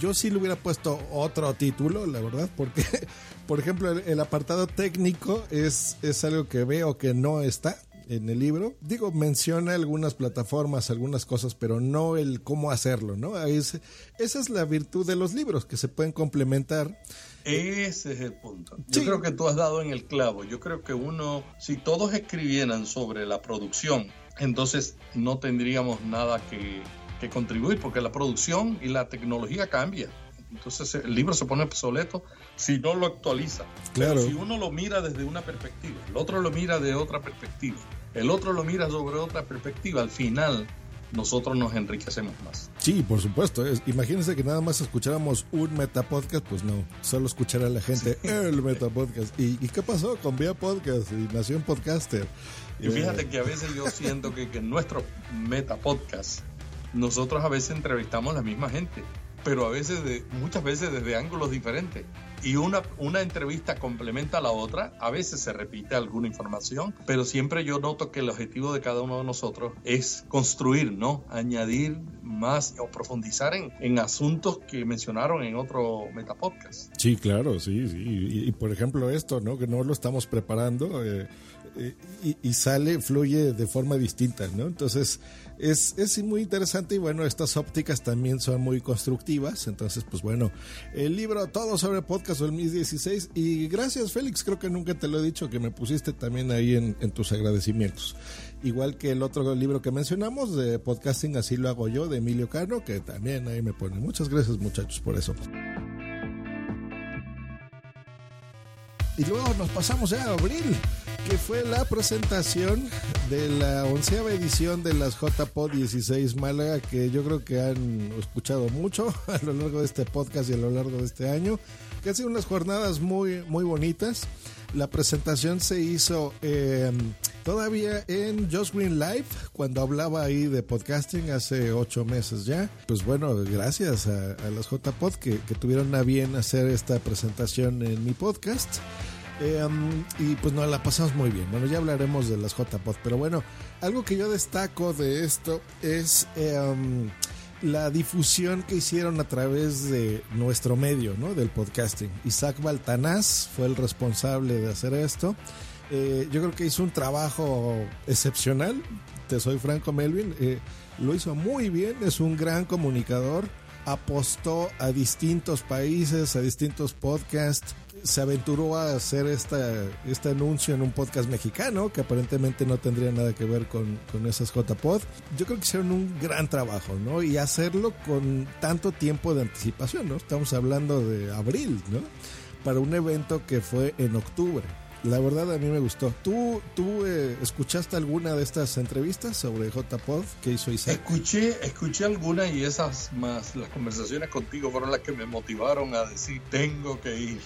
yo sí le hubiera puesto otro título, la verdad, porque, por ejemplo, el, el apartado técnico es, es algo que veo que no está en el libro. Digo, menciona algunas plataformas, algunas cosas, pero no el cómo hacerlo, ¿no? Es, esa es la virtud de los libros, que se pueden complementar. Ese es el punto. Yo creo que tú has dado en el clavo. Yo creo que uno, si todos escribieran sobre la producción, entonces no tendríamos nada que, que contribuir, porque la producción y la tecnología cambia. Entonces el libro se pone obsoleto si no lo actualiza. Claro. Pero si uno lo mira desde una perspectiva, el otro lo mira de otra perspectiva, el otro lo mira sobre otra perspectiva, al final nosotros nos enriquecemos más. Sí, por supuesto. Es, imagínense que nada más escucháramos un metapodcast, pues no, solo escuchar a la gente sí. el metapodcast. ¿Y, ¿Y qué pasó con Vía Podcast y Nación Podcaster? Y fíjate eh. que a veces yo siento que, que nuestro metapodcast nosotros a veces entrevistamos a la misma gente pero a veces, de, muchas veces desde ángulos diferentes. Y una, una entrevista complementa a la otra, a veces se repite alguna información, pero siempre yo noto que el objetivo de cada uno de nosotros es construir, ¿no? Añadir más o profundizar en, en asuntos que mencionaron en otro metapodcast. Sí, claro, sí, sí. Y, y, por ejemplo esto, ¿no? Que no lo estamos preparando eh, eh, y, y sale, fluye de forma distinta, ¿no? Entonces es, es, muy interesante y bueno, estas ópticas también son muy constructivas. Entonces, pues bueno, el libro Todo sobre Podcast 2016 y gracias Félix, creo que nunca te lo he dicho que me pusiste también ahí en, tus agradecimientos. Igual que el otro libro que mencionamos de podcasting, así lo hago yo, de Emilio Cano, que también ahí me pone. Muchas gracias muchachos por eso. Y luego nos pasamos a abril, que fue la presentación de la onceava edición de las JPod 16 Málaga, que yo creo que han escuchado mucho a lo largo de este podcast y a lo largo de este año, que han sido unas jornadas muy, muy bonitas. La presentación se hizo eh, todavía en Just Green Live, cuando hablaba ahí de podcasting hace ocho meses ya. Pues bueno, gracias a, a las JPod que, que tuvieron a bien hacer esta presentación en mi podcast. Um, y pues nos la pasamos muy bien. Bueno, ya hablaremos de las JPod, pero bueno, algo que yo destaco de esto es um, la difusión que hicieron a través de nuestro medio, ¿no? Del podcasting. Isaac Baltanás fue el responsable de hacer esto. Eh, yo creo que hizo un trabajo excepcional. Te soy Franco Melvin. Eh, lo hizo muy bien. Es un gran comunicador. Apostó a distintos países, a distintos podcasts se aventuró a hacer esta, este anuncio en un podcast mexicano que aparentemente no tendría nada que ver con, con esas JPod. Yo creo que hicieron un gran trabajo, ¿no? Y hacerlo con tanto tiempo de anticipación, ¿no? Estamos hablando de abril, ¿no? Para un evento que fue en octubre. La verdad a mí me gustó. ¿Tú, tú eh, escuchaste alguna de estas entrevistas sobre JPod que hizo Isaac? Escuché, escuché algunas y esas más, las conversaciones contigo fueron las que me motivaron a decir, tengo que ir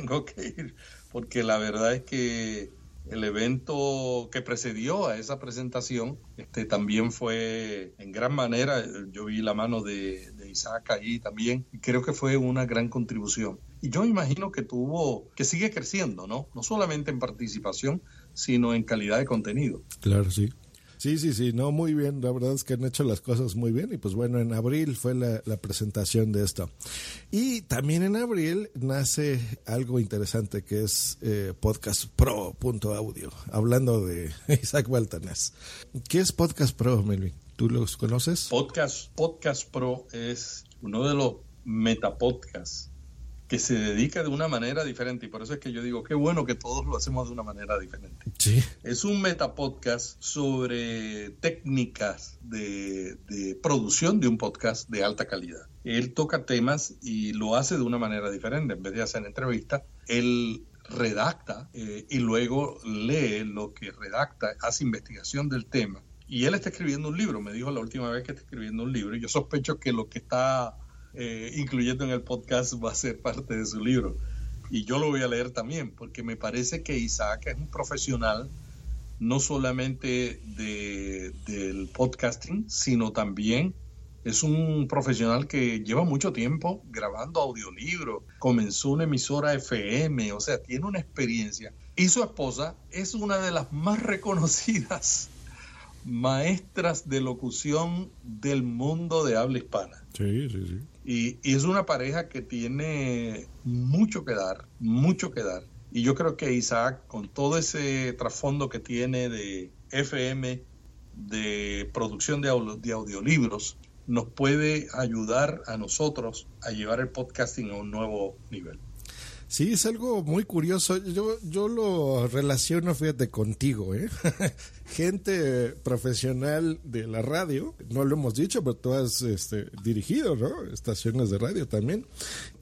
tengo que ir, porque la verdad es que el evento que precedió a esa presentación este, también fue en gran manera, yo vi la mano de, de Isaac ahí también, y creo que fue una gran contribución. Y yo imagino que tuvo, que sigue creciendo, ¿no? No solamente en participación, sino en calidad de contenido. Claro, sí. Sí, sí, sí, no, muy bien. La verdad es que han hecho las cosas muy bien. Y pues bueno, en abril fue la, presentación de esto. Y también en abril nace algo interesante que es eh, Podcast Pro audio, hablando de Isaac Baltanés. ¿Qué es Podcast Pro, Melvin? ¿Tú los conoces? Podcast, Podcast Pro es uno de los metapodcasts que se dedica de una manera diferente y por eso es que yo digo qué bueno que todos lo hacemos de una manera diferente. Sí. Es un metapodcast sobre técnicas de, de, producción de un podcast de alta calidad. Él toca temas y lo hace de una manera diferente. En vez de hacer entrevistas, él redacta eh, y luego lee lo que redacta, hace investigación del tema. Y él está escribiendo un libro, me dijo la última vez que está escribiendo un libro y yo sospecho que lo que está eh, incluyendo en el podcast, va a ser parte de su libro. Y yo lo voy a leer también, porque me parece que Isaac es un profesional no solamente de, del podcasting, sino también es un profesional que lleva mucho tiempo grabando audiolibros, comenzó una emisora FM, o sea, tiene una experiencia. Y su esposa es una de las más reconocidas maestras de locución del mundo de habla hispana. Sí, sí, sí. Y, y, es una pareja que tiene mucho que dar, mucho que dar. Y yo creo que Isaac, con todo ese trasfondo que tiene de FM, de producción de, audio, de audiolibros, nos puede ayudar a nosotros a llevar el podcasting a un nuevo nivel. Sí, es algo muy curioso. Yo, yo lo relaciono, fíjate, contigo, ¿eh? Gente profesional de la radio, no lo hemos dicho, pero tú has este, dirigido, ¿no? Estaciones de radio también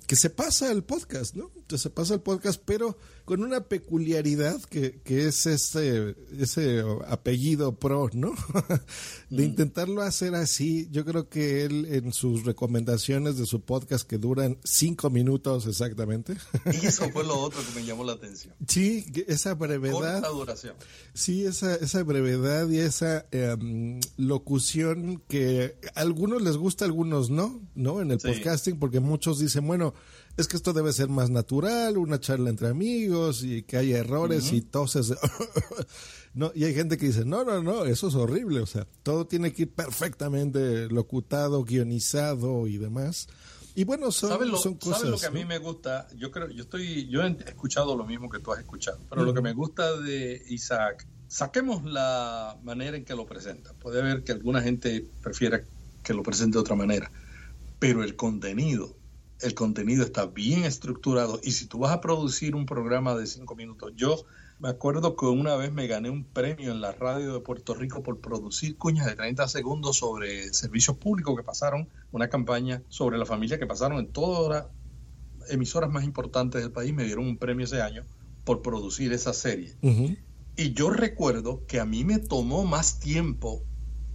que se pasa el podcast, ¿no? Que se pasa el podcast, pero con una peculiaridad que, que es ese, ese apellido pro, ¿no? de intentarlo hacer así. Yo creo que él en sus recomendaciones de su podcast que duran cinco minutos exactamente. y eso fue lo otro que me llamó la atención. Sí, esa brevedad. Corta duración. Sí, esa, esa brevedad y esa eh, locución que a algunos les gusta, a algunos no, ¿no? En el sí. podcasting, porque muchos dicen, bueno, es que esto debe ser más natural, una charla entre amigos y que haya errores uh -huh. y toses. no, y hay gente que dice, no, no, no, eso es horrible, o sea, todo tiene que ir perfectamente locutado, guionizado y demás. Y bueno, son, ¿Sabes lo, son cosas. ¿sabes lo que a ¿no? mí me gusta? Yo creo, yo estoy, yo he escuchado lo mismo que tú has escuchado, pero uh -huh. lo que me gusta de Isaac, saquemos la manera en que lo presenta. Puede haber que alguna gente prefiera que lo presente de otra manera, pero el contenido, el contenido está bien estructurado y si tú vas a producir un programa de cinco minutos, yo me acuerdo que una vez me gané un premio en la radio de Puerto Rico por producir cuñas de 30 segundos sobre servicios públicos que pasaron, una campaña sobre la familia que pasaron en todas las emisoras más importantes del país, me dieron un premio ese año por producir esa serie. Uh -huh. Y yo recuerdo que a mí me tomó más tiempo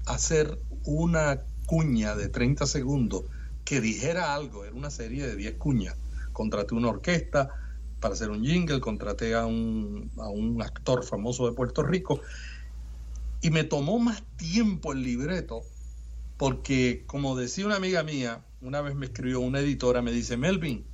hacer una cuña de 30 segundos que dijera algo, era una serie de 10 cuñas. Contraté una orquesta para hacer un jingle, contraté a un, a un actor famoso de Puerto Rico y me tomó más tiempo el libreto porque, como decía una amiga mía, una vez me escribió una editora, me dice, Melvin,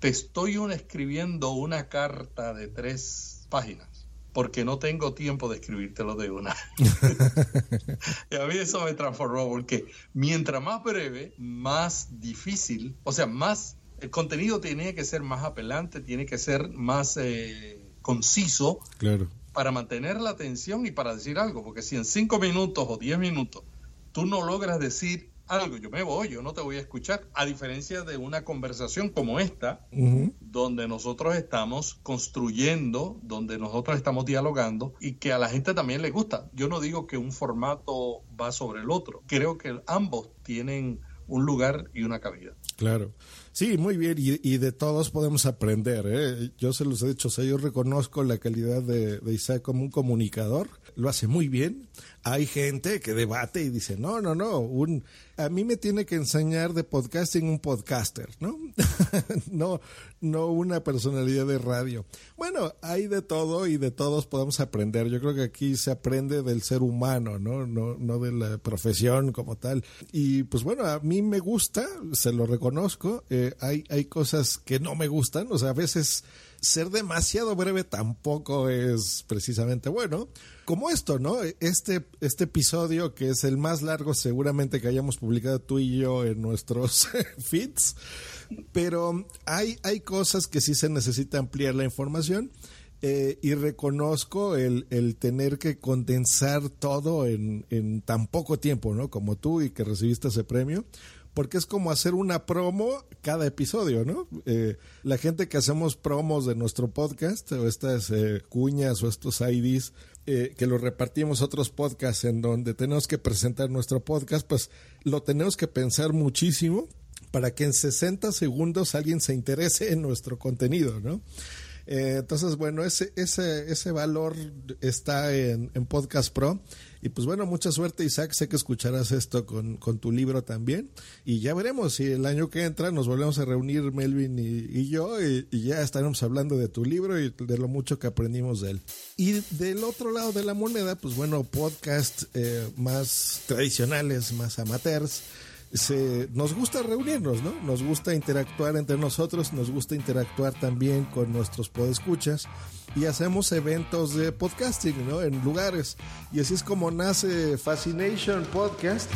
te estoy escribiendo una carta de tres páginas porque no tengo tiempo de escribírtelo de una. y a mí eso me transformó, porque mientras más breve, más difícil, o sea, más, el contenido tiene que ser más apelante, tiene que ser más eh, conciso claro. para mantener la atención y para decir algo, porque si en cinco minutos o diez minutos tú no logras decir algo, yo me voy, yo no te voy a escuchar, a diferencia de una conversación como esta, uh -huh. donde nosotros estamos construyendo, donde nosotros estamos dialogando y que a la gente también le gusta. Yo no digo que un formato va sobre el otro, creo que ambos tienen un lugar y una cabida. Claro. Sí, muy bien, y, y, de todos podemos aprender. ¿eh? Yo se los he dicho, o sea, yo reconozco la calidad de, de Isaac como un comunicador, lo hace muy bien. Hay gente que debate y dice, no, no, no, un, a mí me tiene que enseñar de podcasting un podcaster, ¿no? no, no una personalidad de radio. Bueno, hay de todo y de todos podemos aprender. Yo creo que aquí se aprende del ser humano, ¿no? No, no de la profesión como tal. Y pues bueno, a mí me gusta, se lo reconozco. Eh, hay, hay cosas que no me gustan, o sea, a veces ser demasiado breve tampoco es precisamente bueno. Como esto, ¿no? Este, este episodio, que es el más largo seguramente que hayamos publicado tú y yo en nuestros feeds, pero hay, hay cosas que sí se necesita ampliar la información. Eh, y reconozco el, el, tener que condensar todo en, en, tan poco tiempo, ¿no? Como tú y que recibiste ese premio, porque es como hacer una promo cada episodio, ¿no? Eh, la gente que hacemos promos de nuestro podcast, o estas eh, cuñas o estos IDs, eh, que lo repartimos otros podcasts en donde tenemos que presentar nuestro podcast, pues lo tenemos que pensar muchísimo para que en 60 segundos alguien se interese en nuestro contenido, ¿no? Eh, entonces, bueno, ese, ese, ese valor está en, en, Podcast Pro. Y pues bueno, mucha suerte Isaac, sé que escucharás esto con, con, tu libro también. Y ya veremos si el año que entra nos volvemos a reunir Melvin y, y yo y, y, ya estaremos hablando de tu libro y de lo mucho que aprendimos de él. Y del otro lado de la moneda, pues bueno, podcast eh, más tradicionales, más amateurs se, nos gusta reunirnos, ¿no? Nos gusta interactuar entre nosotros, nos gusta interactuar también con nuestros podescuchas y hacemos eventos de podcasting, ¿no? En lugares. Y así es como nace Fascination Podcast.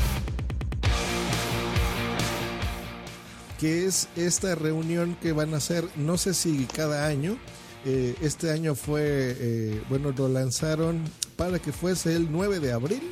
que es esta reunión que van a hacer, no sé si cada año, eh, este año fue, eh, bueno, lo lanzaron para que fuese el 9 de abril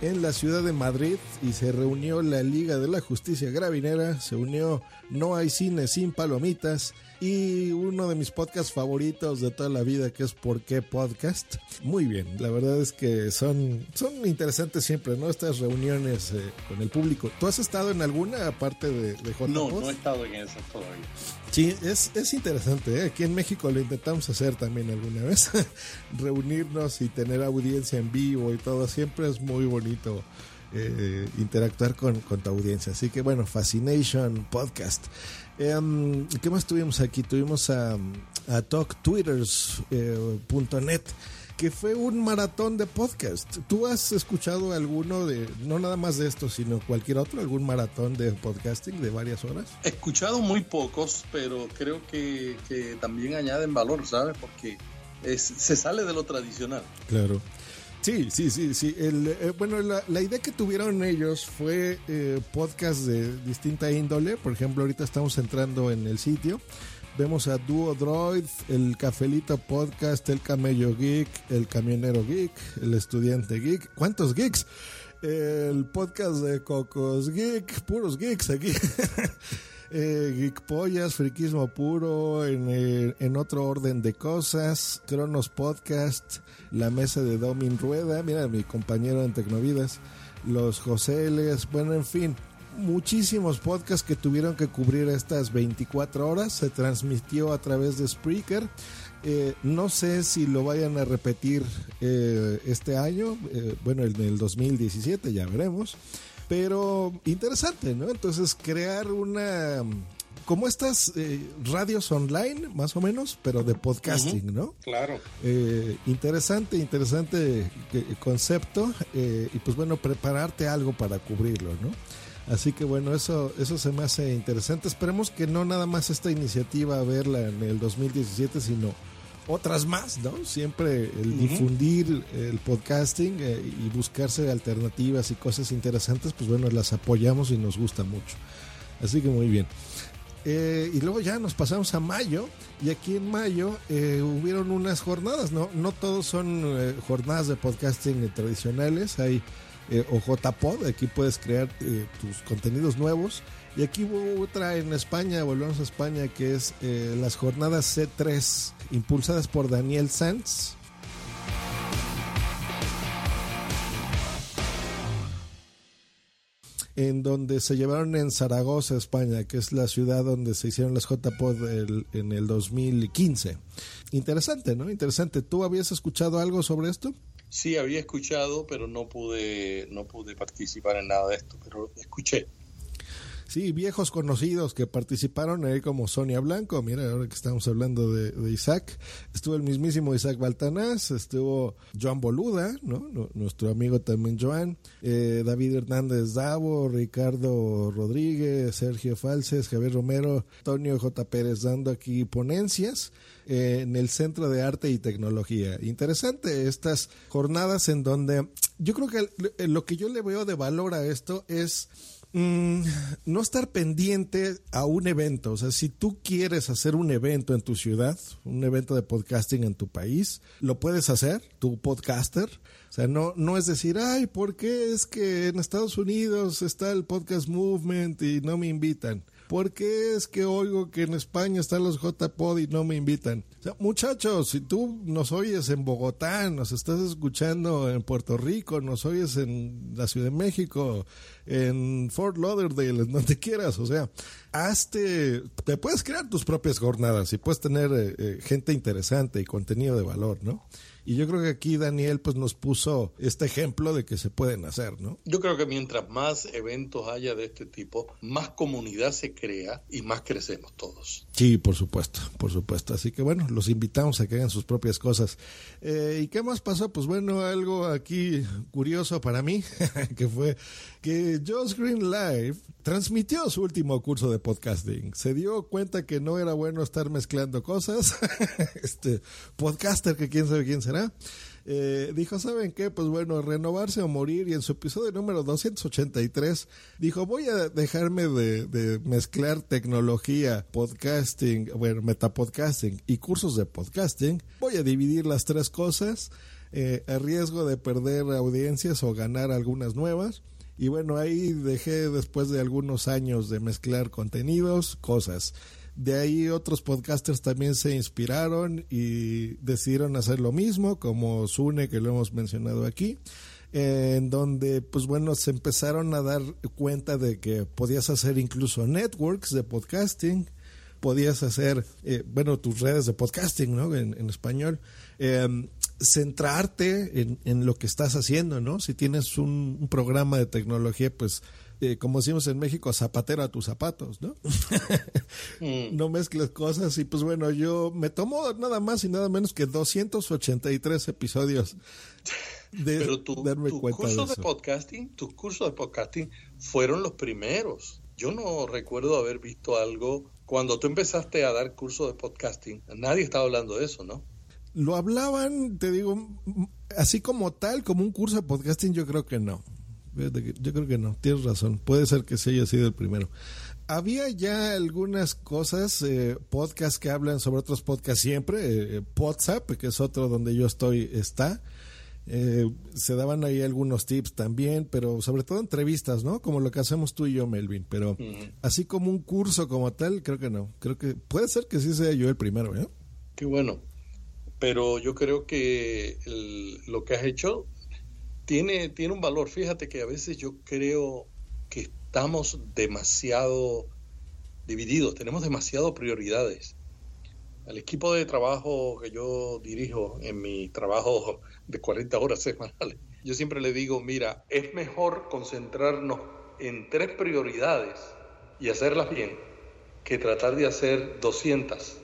en la ciudad de Madrid y se reunió la Liga de la Justicia Gravinera, se unió No hay cine sin palomitas y uno de mis podcasts favoritos de toda la vida que es ¿Por qué Podcast? Muy bien, la verdad es que son, son interesantes siempre, ¿no? Estas reuniones eh, con el público. ¿Tú has estado en alguna aparte de, de? No, no he estado en eso todavía. Sí, es, es interesante. ¿eh? Aquí en México lo intentamos hacer también alguna vez. Reunirnos y tener audiencia en vivo y todo. Siempre es muy bonito eh, interactuar con, con, tu audiencia. Así que bueno, Fascination Podcast. Eh, ¿Qué más tuvimos aquí? Tuvimos a, a talktwitters.net. que fue un maratón de podcast. ¿Tú has escuchado alguno de, no nada más de esto, sino cualquier otro, algún maratón de podcasting de varias horas? He escuchado muy pocos, pero creo que, que también añaden valor, ¿sabes? Porque es, se sale de lo tradicional. Claro. Sí, sí, sí, sí. Eh, bueno, la, la, idea que tuvieron ellos fue eh, podcast de distinta índole. Por ejemplo, ahorita estamos entrando en el sitio. Vemos a Duo Droid, el Cafelito Podcast, el Camello Geek, el Camionero Geek, el Estudiante Geek. ¿Cuántos geeks? El podcast de Cocos Geek, puros geeks aquí. eh, Geek Pollas, Friquismo Puro, en, eh, en, otro orden de cosas, Cronos Podcast, La Mesa de Domin Rueda, mira mi compañero en Tecnovidas, Los Joseles, bueno, en fin, muchísimos podcasts que tuvieron que cubrir estas 24 horas. Se transmitió a través de Spreaker. Eh, no sé si lo vayan a repetir eh, este año, eh, bueno, en el 2017 ya veremos. Pero interesante, ¿no? Entonces crear una como estas eh, radios online, más o menos, pero de podcasting, ¿no? Claro. Eh, interesante, interesante eh, concepto eh, y pues bueno, prepararte algo para cubrirlo, ¿no? Así que bueno, eso, eso se me hace interesante. Esperemos que no nada más esta iniciativa verla en el 2017, sino otras más, ¿no? Siempre el difundir el podcasting eh, y buscarse alternativas y cosas interesantes, pues bueno, las apoyamos y nos gusta mucho. Así que muy bien. Eh, y luego ya nos pasamos a mayo y aquí en mayo eh, hubieron unas jornadas, ¿no? No todos son eh, jornadas de podcasting tradicionales, hay eh, OJPod, aquí puedes crear eh, tus contenidos nuevos y aquí hubo otra en España, volvemos a España, que es eh, las jornadas C3 impulsadas por Daniel Sanz. en donde se llevaron en Zaragoza, España, que es la ciudad donde se hicieron las JPod el- en el 2015. Interesante, ¿no? Interesante. ¿Tú habías escuchado algo sobre esto? Sí, había escuchado, pero no pude, no pude participar en nada de esto, pero escuché. Sí, viejos conocidos que participaron ahí como Sonia Blanco, mira, ahora que estamos hablando de, Isaac, estuvo el mismísimo Isaac Baltanás, estuvo Joan Boluda, ¿no? Nu- Nuestro amigo también Joan, eh, David Hernández Davo, Ricardo Rodríguez, Sergio Falces, Javier Romero, Antonio J. Pérez dando aquí ponencias eh, en el Centro de Arte y Tecnología. Interesante estas jornadas en donde yo creo que lo que yo le veo de valor a esto es Mm, no estar pendiente a un evento. O sea, si tú quieres hacer un evento en tu ciudad, un evento de podcasting en tu país, lo puedes hacer, tu podcaster. O sea, no, no es decir, ay, ¿por qué es que en Estados Unidos está el podcast movement y no me invitan? ¿Por qué es que oigo que en España están los JPod y no me invitan? O sea, muchachos, si tú nos oyes en Bogotá, nos estás escuchando en Puerto Rico, nos oyes en la Ciudad de México, en Fort Lauderdale, en donde quieras, o sea, hazte, te puedes crear tus propias jornadas y puedes tener eh, eh, gente interesante y contenido de valor, ¿no? Y yo creo que aquí Daniel pues nos puso este ejemplo de que se pueden hacer, ¿no? Yo creo que mientras más eventos haya de este tipo, más comunidad se crea y más crecemos todos. Sí, por supuesto, por supuesto. Así que bueno, los invitamos a que hagan sus propias cosas. Eh, ¿Y qué más pasó? Pues bueno, algo aquí curioso para mí, que fue que Josh Green Live transmitió su último curso de podcasting. Se dio cuenta que no era bueno estar mezclando cosas. este podcaster, que quién sabe quién será. Eh, dijo, ¿saben qué? Pues bueno, renovarse o morir. Y en su episodio número 283 dijo, voy a dejarme de, mezclar tecnología, podcasting, bueno, metapodcasting y cursos de podcasting. Voy a dividir las tres cosas eh, a riesgo de perder audiencias o ganar algunas nuevas. Y bueno, ahí dejé después de algunos años de mezclar contenidos, cosas. De ahí otros podcasters también se inspiraron y decidieron hacer lo mismo, como Sune, que lo hemos mencionado aquí, en donde, pues bueno, se empezaron a dar cuenta de que podías hacer incluso networks de podcasting, podías hacer, eh, bueno, tus redes de podcasting, ¿no? En, español. Eh, centrarte en, en, lo que estás haciendo, ¿no? Si tienes un, un programa de tecnología, pues, eh, como decimos en México, zapatero a tus zapatos, ¿no? mm. No mezcles cosas y pues bueno, yo me tomo nada más y nada menos que 283 episodios de Pero tu, darme tu cuenta curso de, de podcasting, tus cursos de podcasting fueron los primeros. Yo no recuerdo haber visto algo cuando tú empezaste a dar cursos de podcasting. Nadie estaba hablando de eso, ¿no? Lo hablaban, te digo, así como tal, como un curso de podcasting, yo creo que no. Yo creo que no, tienes razón. Puede ser que se haya sido el primero. Había ya algunas cosas, eh, podcasts que hablan sobre otros podcasts siempre. Eh, WhatsApp, que es otro donde yo estoy, está. Eh, se daban ahí algunos tips también, pero sobre todo entrevistas, ¿no? Como lo que hacemos tú y yo, Melvin. Pero así como un curso como tal, creo que no. Creo que puede ser que sí sea yo el primero, ¿eh? Qué bueno. Pero yo creo que lo que has hecho tiene, tiene un valor. Fíjate que a veces yo creo que estamos demasiado divididos, tenemos demasiado prioridades. Al equipo de trabajo que yo dirijo en mi trabajo de 40 horas semanales, yo siempre le digo, mira, es mejor concentrarnos en tres prioridades y hacerlas bien que tratar de hacer 200.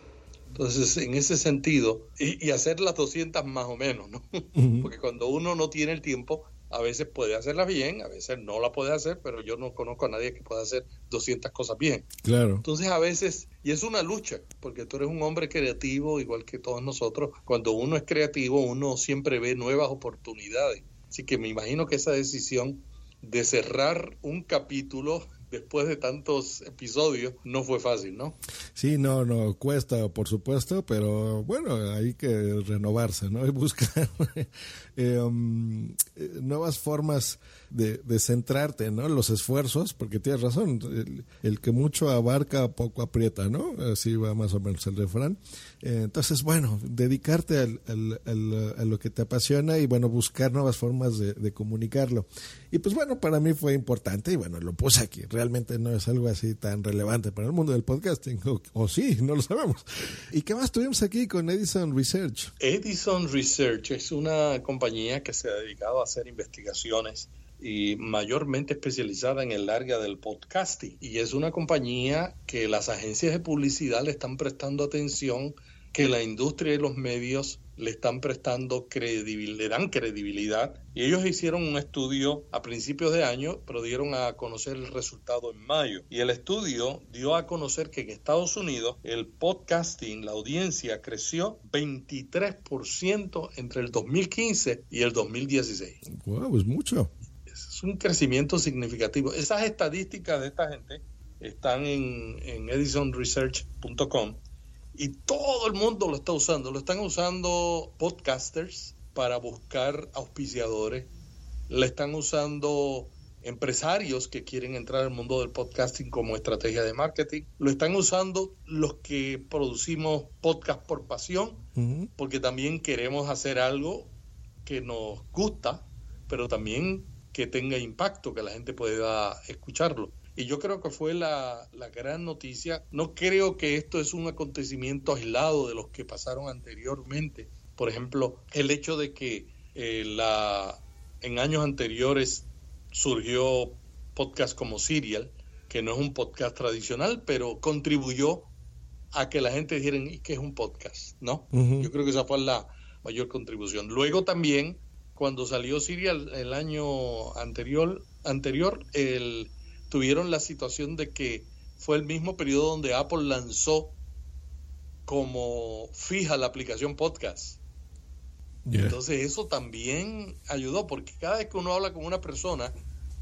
Entonces, en ese sentido, y, y hacer las 200 más o menos, ¿no? Uh -huh. Porque cuando uno no tiene el tiempo, a veces puede hacerla bien, a veces no la puede hacer, pero yo no conozco a nadie que pueda hacer 200 cosas bien. Claro. Entonces a veces, y es una lucha, porque tú eres un hombre creativo, igual que todos nosotros, cuando uno es creativo, uno siempre ve nuevas oportunidades. Así que me imagino que esa decisión de cerrar un capítulo después de tantos episodios no fue fácil, ¿no? Sí, no, no, cuesta, por supuesto, pero bueno, hay que renovarse, ¿no? Y buscar eh, um, nuevas formas de, centrarte, ¿no? Los esfuerzos, porque tienes razón, el, que mucho abarca, poco aprieta, ¿no? Así va más o menos el refrán. Eh, entonces, bueno, dedicarte al, a lo que te apasiona y, bueno, buscar nuevas formas de, de, comunicarlo. Y pues, bueno, para mí fue importante y, bueno, lo puse aquí. Realmente no es algo así tan relevante para el mundo del podcasting, o, o sí, no lo sabemos. ¿Y qué más tuvimos aquí con Edison Research? Edison Research es una compañía que se ha dedicado a hacer investigaciones y mayormente especializada en el área del podcasting. Y es una compañía que las agencias de publicidad le están prestando atención, que la industria y los medios le están prestando credibilidad, le dan credibilidad. Y ellos hicieron un estudio a principios de año, pero dieron a conocer el resultado en mayo. Y el estudio dio a conocer que en Estados Unidos el podcasting, la audiencia creció 23% entre el 2015 y el 2016. ¡Wow! Es mucho es un crecimiento significativo. Esas estadísticas de esta gente están en, en edisonresearch.com y todo el mundo lo está usando. Lo están usando podcasters para buscar auspiciadores. Le están usando empresarios que quieren entrar al mundo del podcasting como estrategia de marketing. Lo están usando los que producimos podcast por pasión, uh -huh. porque también queremos hacer algo que nos gusta, pero también que tenga impacto, que la gente pueda escucharlo. Y yo creo que fue la, la, gran noticia. No creo que esto es un acontecimiento aislado de los que pasaron anteriormente. Por ejemplo, el hecho de que eh, la, en años anteriores surgió podcast como Serial, que no es un podcast tradicional, pero contribuyó a que la gente dijera, ¿y qué es un podcast? ¿No? Yo creo que esa fue la mayor contribución. Luego también, cuando salió Serial el año anterior, anterior el, tuvieron la situación de que fue el mismo periodo donde Apple lanzó como fija la aplicación podcast. Entonces eso también ayudó, porque cada vez que uno habla con una persona,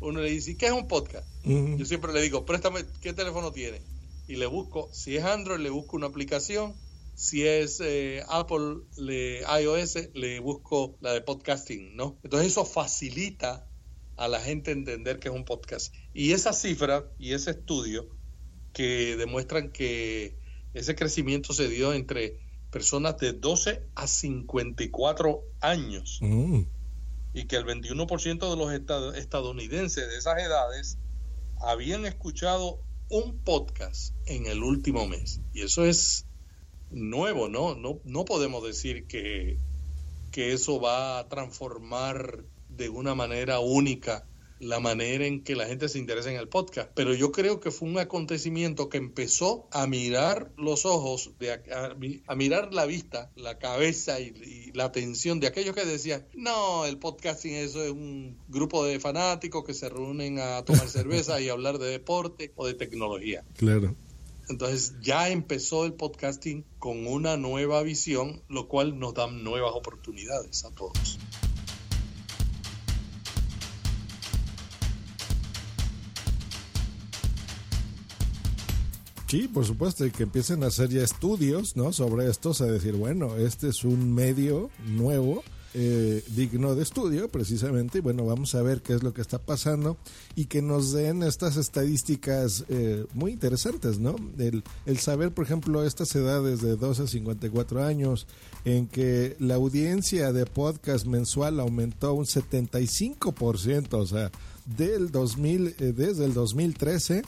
uno le dice, ¿qué es un podcast? Yo siempre le digo, préstame, ¿qué teléfono tiene? Y le busco, si es Android, le busco una aplicación, si es eh, Apple, le, iOS, le busco la de podcasting, ¿no? Entonces eso facilita a la gente entender que es un podcast. Y esa cifra y ese estudio que demuestran que ese crecimiento se dio entre personas de 12 a 54 años Mm. y que el 21% de los estadounidenses de esas edades habían escuchado un podcast en el último mes. Y eso es nuevo, ¿no? No, no podemos decir que, que eso va a transformar de una manera única la manera en que la gente se interesa en el podcast. Pero yo creo que fue un acontecimiento que empezó a mirar los ojos, de, a, a mirar la vista, la cabeza y, y, la atención de aquellos que decían, no, el podcasting eso es un grupo de fanáticos que se reúnen a tomar cerveza y hablar de deporte o de tecnología. Claro. Entonces ya empezó el podcasting con una nueva visión, lo cual nos da nuevas oportunidades a todos. Sí, por supuesto, y que empiecen a hacer ya estudios, ¿no? Sobre estos, a decir, bueno, este es un medio nuevo, eh, digno de estudio, precisamente, y bueno, vamos a ver qué es lo que está pasando y que nos den estas estadísticas eh, muy interesantes, ¿no? El, el, saber, por ejemplo, estas edades de 12 a 54 años, en que la audiencia de podcast mensual aumentó un 75%, o sea, del 2000, eh, desde el 2013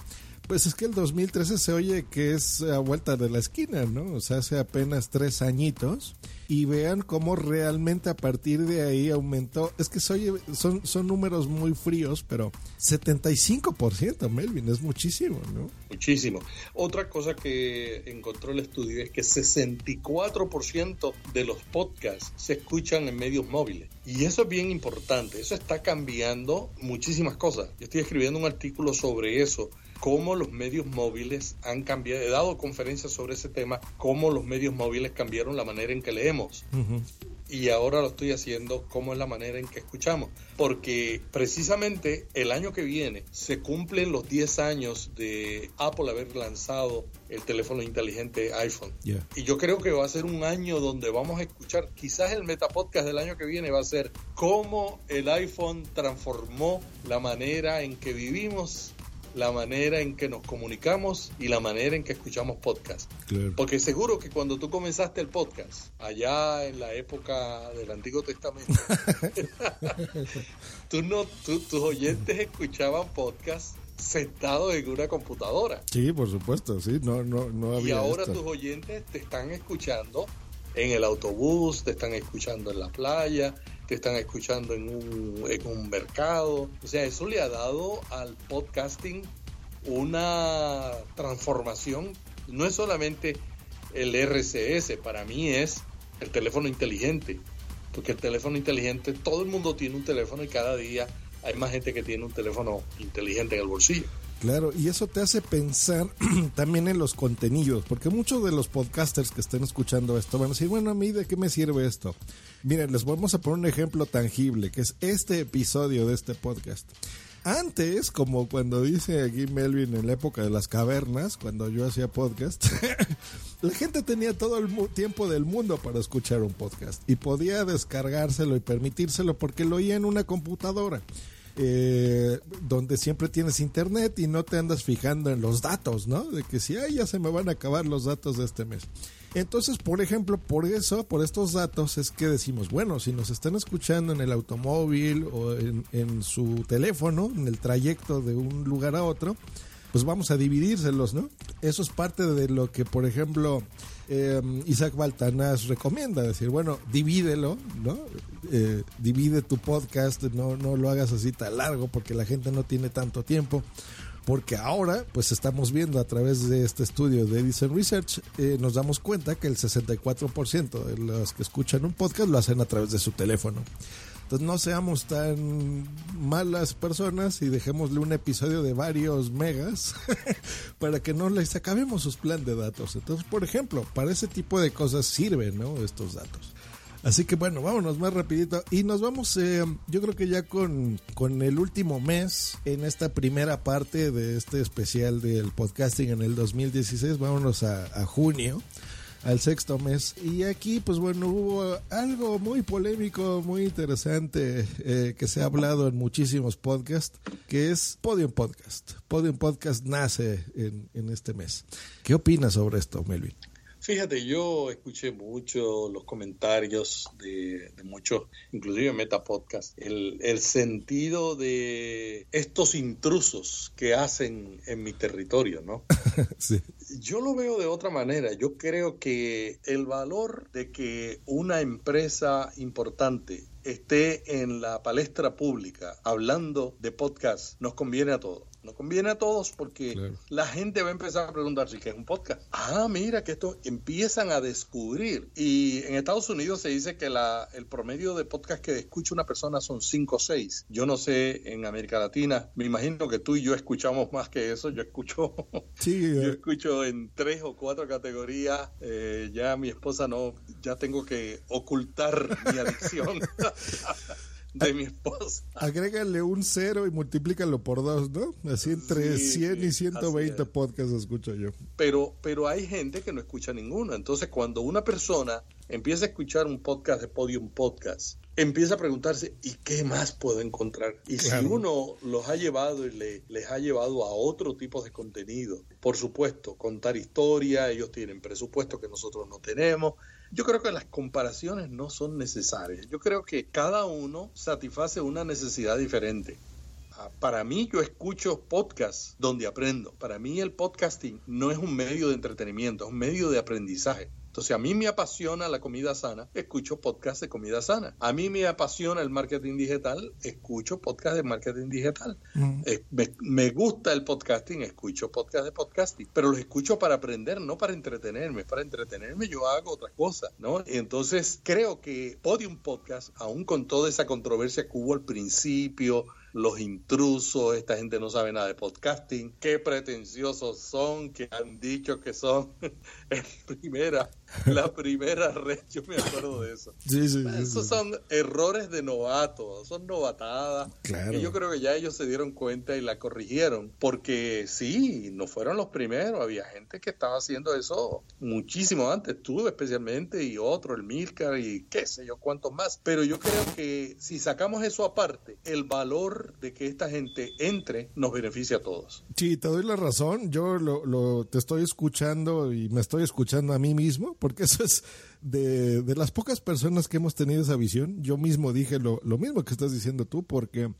pues es que el 2013 se oye que es a vuelta de la esquina, ¿no? O sea, hace apenas tres añitos. Y vean cómo realmente a partir de ahí aumentó. Es que son, son números muy fríos, pero 75%, Melvin, es muchísimo, ¿no? Muchísimo. Otra cosa que encontró el estudio es que 64% de los podcasts se escuchan en medios móviles. Y eso es bien importante. Eso está cambiando muchísimas cosas. Yo estoy escribiendo un artículo sobre eso cómo los medios móviles han cambiado. He dado conferencias sobre ese tema, cómo los medios móviles cambiaron la manera en que leemos. Uh -huh. Y ahora lo estoy haciendo cómo es la manera en que escuchamos. Porque precisamente el año que viene se cumplen los 10 años de Apple haber lanzado el teléfono inteligente iPhone. Yeah. Y yo creo que va a ser un año donde vamos a escuchar, quizás el Metapodcast del año que viene va a ser cómo el iPhone transformó la manera en que vivimos la manera en que nos comunicamos y la manera en que escuchamos podcast. Claro. Porque seguro que cuando tú comenzaste el podcast, allá en la época del Antiguo Testamento, tú no, tú, tus oyentes escuchaban podcast sentados en una computadora. Sí, por supuesto, sí, no, no, no había Y ahora esto. tus oyentes te están escuchando en el autobús, te están escuchando en la playa, te están escuchando en un, en un mercado. O sea, eso le ha dado al podcasting una transformación. No es solamente el RCS, para mí es el teléfono inteligente. Porque el teléfono inteligente, todo el mundo tiene un teléfono y cada día hay más gente que tiene un teléfono inteligente en el bolsillo. Claro, y eso te hace pensar también en los contenidos, porque muchos de los podcasters que estén escuchando esto van a decir, bueno, a mí de qué me sirve esto. Miren, les vamos a poner un ejemplo tangible, que es este episodio de este podcast. Antes, como cuando dice aquí Melvin en la época de las cavernas, cuando yo hacía podcast, la gente tenía todo el tiempo del mundo para escuchar un podcast y podía descargárselo y permitírselo porque lo oía en una computadora. Eh, donde siempre tienes internet y no te andas fijando en los datos, ¿no? De que si ay, ya se me van a acabar los datos de este mes. Entonces, por ejemplo, por eso, por estos datos, es que decimos, bueno, si nos están escuchando en el automóvil o en, en su teléfono, en el trayecto de un lugar a otro, pues vamos a dividírselos, ¿no? Eso es parte de lo que, por ejemplo, eh, Isaac Baltanás recomienda, decir, bueno, divídelo, ¿no? Eh, divide tu podcast, no, no lo hagas así tan largo porque la gente no tiene tanto tiempo. Porque ahora, pues estamos viendo a través de este estudio de Edison Research, eh, nos damos cuenta que el 64% de los que escuchan un podcast lo hacen a través de su teléfono. Entonces no seamos tan malas personas y dejémosle un episodio de varios megas para que no les acabemos sus plan de datos. Entonces, por ejemplo, para ese tipo de cosas sirven ¿no? estos datos. Así que bueno, vámonos más rapidito y nos vamos, eh, yo creo que ya con, con el último mes en esta primera parte de este especial del podcasting en el 2016, vámonos a, a junio al sexto mes. Y aquí, pues bueno, hubo algo muy polémico, muy interesante, eh, que se ha hablado en muchísimos podcasts, que es Podium Podcast. Podium Podcast nace en, en este mes. ¿Qué opinas sobre esto, Melvin? Fíjate, yo escuché mucho los comentarios de, de muchos, inclusive Meta Podcast, el, el, sentido de estos intrusos que hacen en mi territorio, ¿no? sí. Yo lo veo de otra manera. Yo creo que el valor de que una empresa importante esté en la palestra pública hablando de podcast nos conviene a todos. Nos conviene a todos porque claro. la gente va a empezar a preguntarse qué es un podcast. Ah, mira que esto empiezan a descubrir. Y en Estados Unidos se dice que la, el promedio de podcast que escucha una persona son 5 o 6. Yo no sé, en América Latina, me imagino que tú y yo escuchamos más que eso. Yo escucho, sí, yo escucho en tres o cuatro categorías. Eh, ya mi esposa no, ya tengo que ocultar mi adicción. de mi esposa. Agrégale un cero y multiplícalo por dos, ¿no? Así entre sí, 100 sí, y 120 podcasts escucho yo. Pero, pero hay gente que no escucha ninguno. Entonces, cuando una persona empieza a escuchar un podcast de Podium Podcast, empieza a preguntarse, ¿y qué más puedo encontrar? Y claro. si uno los ha llevado y le, les ha llevado a otro tipo de contenido, por supuesto, contar historia, ellos tienen presupuesto que nosotros no tenemos, yo creo que las comparaciones no son necesarias. Yo creo que cada uno satisface una necesidad diferente. Para mí yo escucho podcasts donde aprendo. Para mí el podcasting no es un medio de entretenimiento, es un medio de aprendizaje. Entonces, a mí me apasiona la comida sana, escucho podcast de comida sana. A mí me apasiona el marketing digital, escucho podcast de marketing digital. Mm. Eh, me, me, gusta el podcasting, escucho podcast de podcasting, pero los escucho para aprender, no para entretenerme. Para entretenerme yo hago otras cosas, ¿no? Entonces, creo que Podium Podcast, aún con toda esa controversia que hubo al principio, los intrusos, esta gente no sabe nada de podcasting, qué pretenciosos son, que han dicho que son en primera, la primera red, yo me acuerdo de eso. Sí, sí, Esos sí, son errores de novatos, son novatadas. Claro. Y yo creo que ya ellos se dieron cuenta y la corrigieron, porque sí, no fueron los primeros, había gente que estaba haciendo eso muchísimo antes, tú especialmente y otro, el Milcar y qué sé yo cuántos más. Pero yo creo que si sacamos eso aparte, el valor de que esta gente entre nos beneficia a todos. Sí, te doy la razón. Yo lo, lo, te estoy escuchando y me estoy escuchando a mí mismo, porque eso es de, de las pocas personas que hemos tenido esa visión. Yo mismo dije lo, lo mismo que estás diciendo tú, porque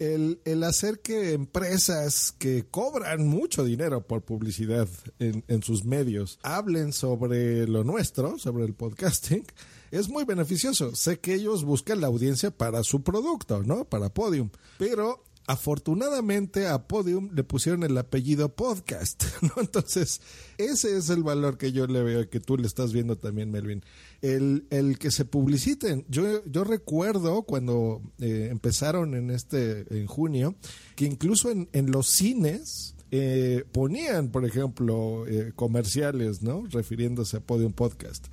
el, el, hacer que empresas que cobran mucho dinero por publicidad en, en sus medios hablen sobre lo nuestro, sobre el podcasting, es muy beneficioso. Sé que ellos buscan la audiencia para su producto, ¿no? Para Podium. Pero afortunadamente a Podium le pusieron el apellido podcast, ¿no? Entonces, ese es el valor que yo le veo que tú le estás viendo también, Melvin. El, el que se publiciten. Yo, yo recuerdo cuando eh, empezaron en este, en junio, que incluso en, en los cines, eh, ponían, por ejemplo, eh, comerciales, ¿no? Refiriéndose a Podium Podcast.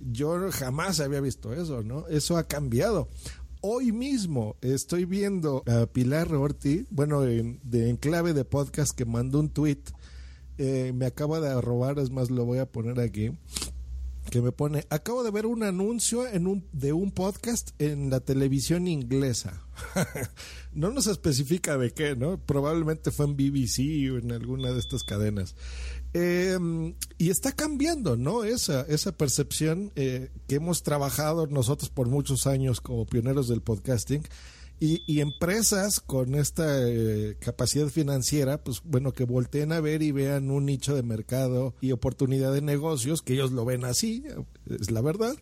Yo jamás había visto eso, ¿no? Eso ha cambiado hoy mismo estoy viendo a Pilar Orti, bueno, en, de Enclave de Podcast, que mandó un tweet. Eh, me acaba de robar, es más, lo voy a poner aquí. Que me pone: Acabo de ver un anuncio en un, de un podcast en la televisión inglesa. no nos especifica de qué, ¿no? Probablemente fue en BBC o en alguna de estas cadenas. Eh, y está cambiando, ¿no? Esa, esa percepción eh, que hemos trabajado nosotros por muchos años como pioneros del podcasting Y, y empresas con esta eh, capacidad financiera, pues bueno, que volteen a ver y vean un nicho de mercado y oportunidad de negocios, que ellos lo ven así, es la verdad.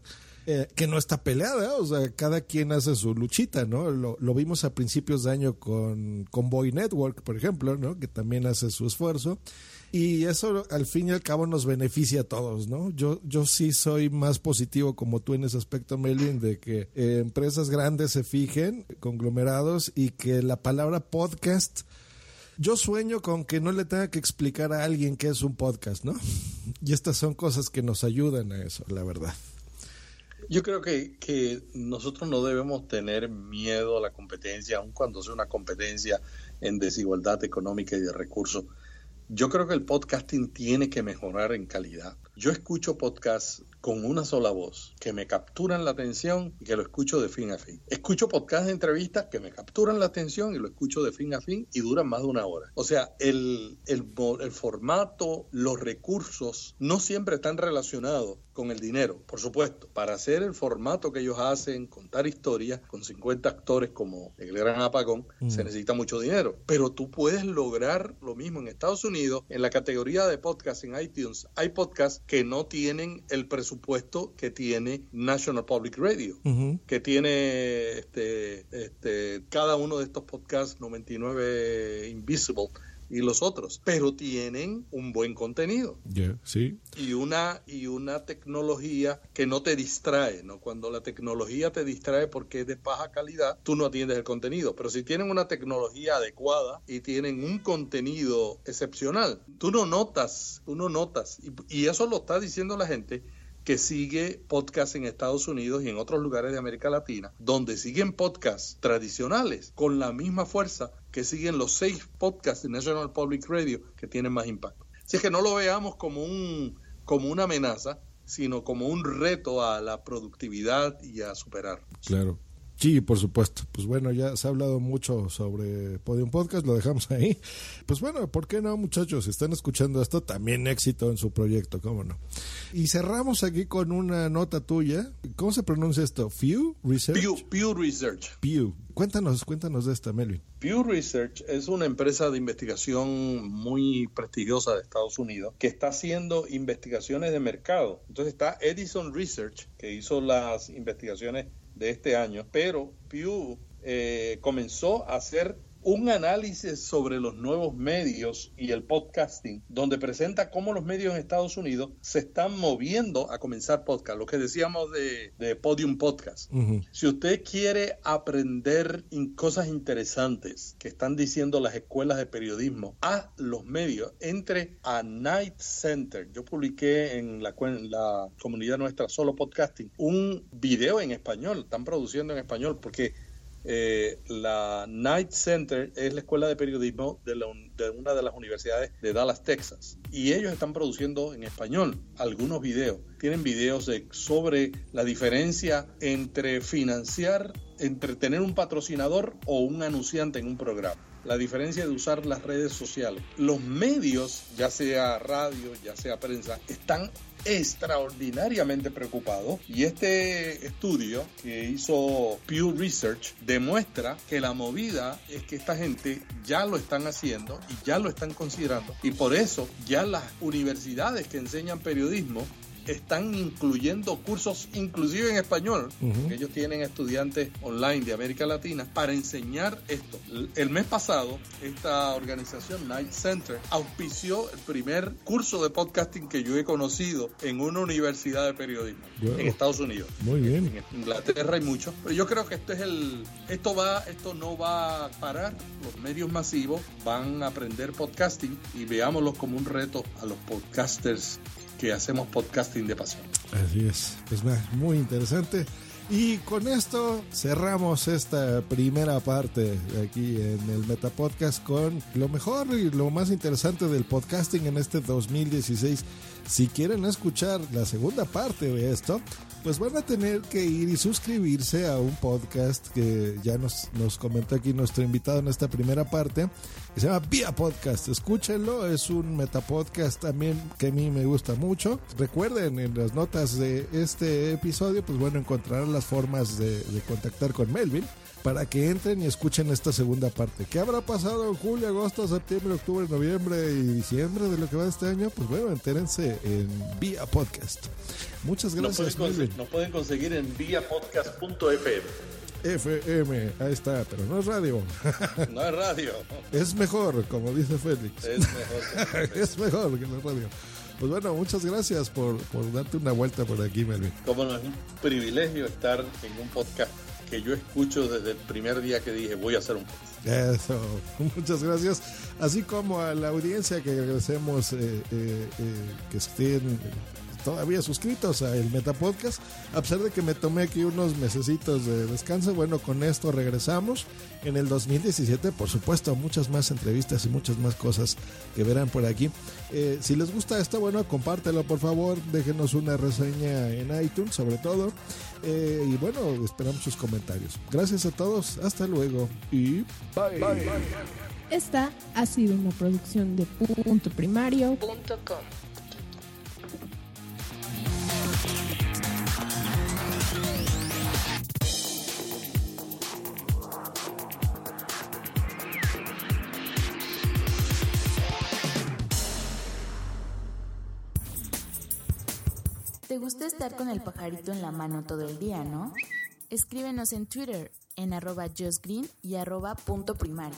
Eh, que no está peleada, o sea, cada quien hace su luchita, ¿no? Lo, vimos a principios de año con, con Boy Network, por ejemplo, ¿no? Que también hace su esfuerzo. Y eso al fin y al cabo nos beneficia a todos, ¿no? Yo, yo sí soy más positivo como tú en ese aspecto, Melvin, de que eh, empresas grandes se fijen, conglomerados, y que la palabra podcast yo sueño con que no le tenga que explicar a alguien qué es un podcast, ¿no? Y estas son cosas que nos ayudan a eso, la verdad. Yo creo que, que nosotros no debemos tener miedo a la competencia, aun cuando sea una competencia en desigualdad económica y de recursos. Yo creo que el podcasting tiene que mejorar en calidad. Yo escucho podcasts con una sola voz, que me capturan la atención y que lo escucho de fin a fin. Escucho podcasts de entrevistas que me capturan la atención y lo escucho de fin a fin y duran más de una hora. O sea, el, el, el formato, los recursos no siempre están relacionados con el dinero, por supuesto. Para hacer el formato que ellos hacen, contar historias con 50 actores como El Gran Apagón, mm. se necesita mucho dinero. Pero tú puedes lograr lo mismo en Estados Unidos, en la categoría de podcast en iTunes. Hay podcasts que no tienen el presupuesto que tiene National Public Radio, uh -huh. que tiene este, este, cada uno de estos podcasts 99 Invisible y los otros, pero tienen un buen contenido. Yeah, sí. Y una y una tecnología que no te distrae, ¿no? Cuando la tecnología te distrae porque es de baja calidad, tú no atiendes el contenido, pero si tienen una tecnología adecuada y tienen un contenido excepcional, tú no notas, tú no notas y, y eso lo está diciendo la gente que sigue podcast en Estados Unidos y en otros lugares de América Latina, donde siguen podcasts tradicionales con la misma fuerza que siguen los seis podcasts de National Public Radio que tienen más impacto. Así es que no lo veamos como, un, como una amenaza, sino como un reto a la productividad y a superar. Claro. Sí, por supuesto. Pues bueno, ya se ha hablado mucho sobre Podium Podcast, lo dejamos ahí. Pues bueno, ¿por qué no, muchachos? Si están escuchando esto, también éxito en su proyecto, ¿cómo no? Y cerramos aquí con una nota tuya. ¿Cómo se pronuncia esto? ¿Pew Research? Pew, Pew Research. Pew. Cuéntanos, cuéntanos de esta, Melvin. Pew Research es una empresa de investigación muy prestigiosa de Estados Unidos que está haciendo investigaciones de mercado. Entonces está Edison Research, que hizo las investigaciones de este año, pero Pew eh, comenzó a hacer un análisis sobre los nuevos medios y el podcasting, donde presenta cómo los medios en Estados Unidos se están moviendo a comenzar podcast, lo que decíamos de, de Podium Podcast. Uh -huh. Si usted quiere aprender cosas interesantes que están diciendo las escuelas de periodismo a los medios, entre a Night Center. Yo publiqué en la, en la comunidad nuestra, solo podcasting, un video en español, están produciendo en español, porque eh, la Knight Center es la escuela de periodismo de, la, de, una de las universidades de Dallas, Texas. Y ellos están produciendo en español algunos videos. Tienen videos de, sobre la diferencia entre financiar, entre tener un patrocinador o un anunciante en un programa. La diferencia de usar las redes sociales. Los medios, ya sea radio, ya sea prensa, están extraordinariamente preocupado y este estudio que hizo Pew Research demuestra que la movida es que esta gente ya lo están haciendo y ya lo están considerando y por eso ya las universidades que enseñan periodismo están incluyendo cursos inclusive en español, uh -huh. que ellos tienen estudiantes online de América Latina, para enseñar esto. El mes pasado, esta organización Night Center auspició el primer curso de podcasting que yo he conocido en una universidad de periodismo wow. en Estados Unidos. Muy bien. En Inglaterra hay muchos, pero yo creo que esto es el esto va esto no va a parar. Los medios masivos van a aprender podcasting y veámoslo como un reto a los podcasters que hacemos podcasting de pasión. Así es, pues muy interesante. Y con esto cerramos esta primera parte aquí en el Metapodcast con lo mejor y lo más interesante del podcasting en este 2016. Si quieren escuchar la segunda parte de esto, pues van a tener que ir y suscribirse a un podcast que ya nos, nos comentó aquí nuestro invitado en esta primera parte, que se llama Vía Podcast. Escúchenlo, es un metapodcast también que a mí me gusta mucho. Recuerden, en las notas de este episodio, pues bueno, encontrarán las formas de contactar con Melvin para que entren y escuchen esta segunda parte. ¿Qué habrá pasado en julio, agosto, septiembre, octubre, noviembre y diciembre de lo que va este año? Pues bueno, entérense en Vía Podcast. Muchas Nos gracias, pueden, Melvin. conse- nos pueden conseguir en viapodcast.fm. FM, ahí está, pero no es radio. No es radio. Es mejor, como dice Félix. Es mejor que es mejor que la radio. Pues bueno, muchas gracias por, por darte una vuelta por aquí, Melvin. Como no es un privilegio estar en un podcast que yo escucho desde el primer día que dije voy a hacer un. Eso, muchas gracias. Así como a la audiencia que agradecemos eh, eh, eh, que estén todavía suscritos a el Metapodcast. A pesar de que me tomé aquí unos mesecitos de descanso, bueno, con esto regresamos. En el 2017, por supuesto, muchas más entrevistas y muchas más cosas que verán por aquí. Eh, si les gusta esto, bueno, compártelo por favor, déjenos una reseña en iTunes sobre todo. Eh, y bueno, esperamos sus comentarios. Gracias a todos, hasta luego y bye. Esta ha sido una producción de punto ¿Te gusta estar con el pajarito en la mano todo el día, no? Escríbenos en Twitter en arroba justgreen y arroba punto primario.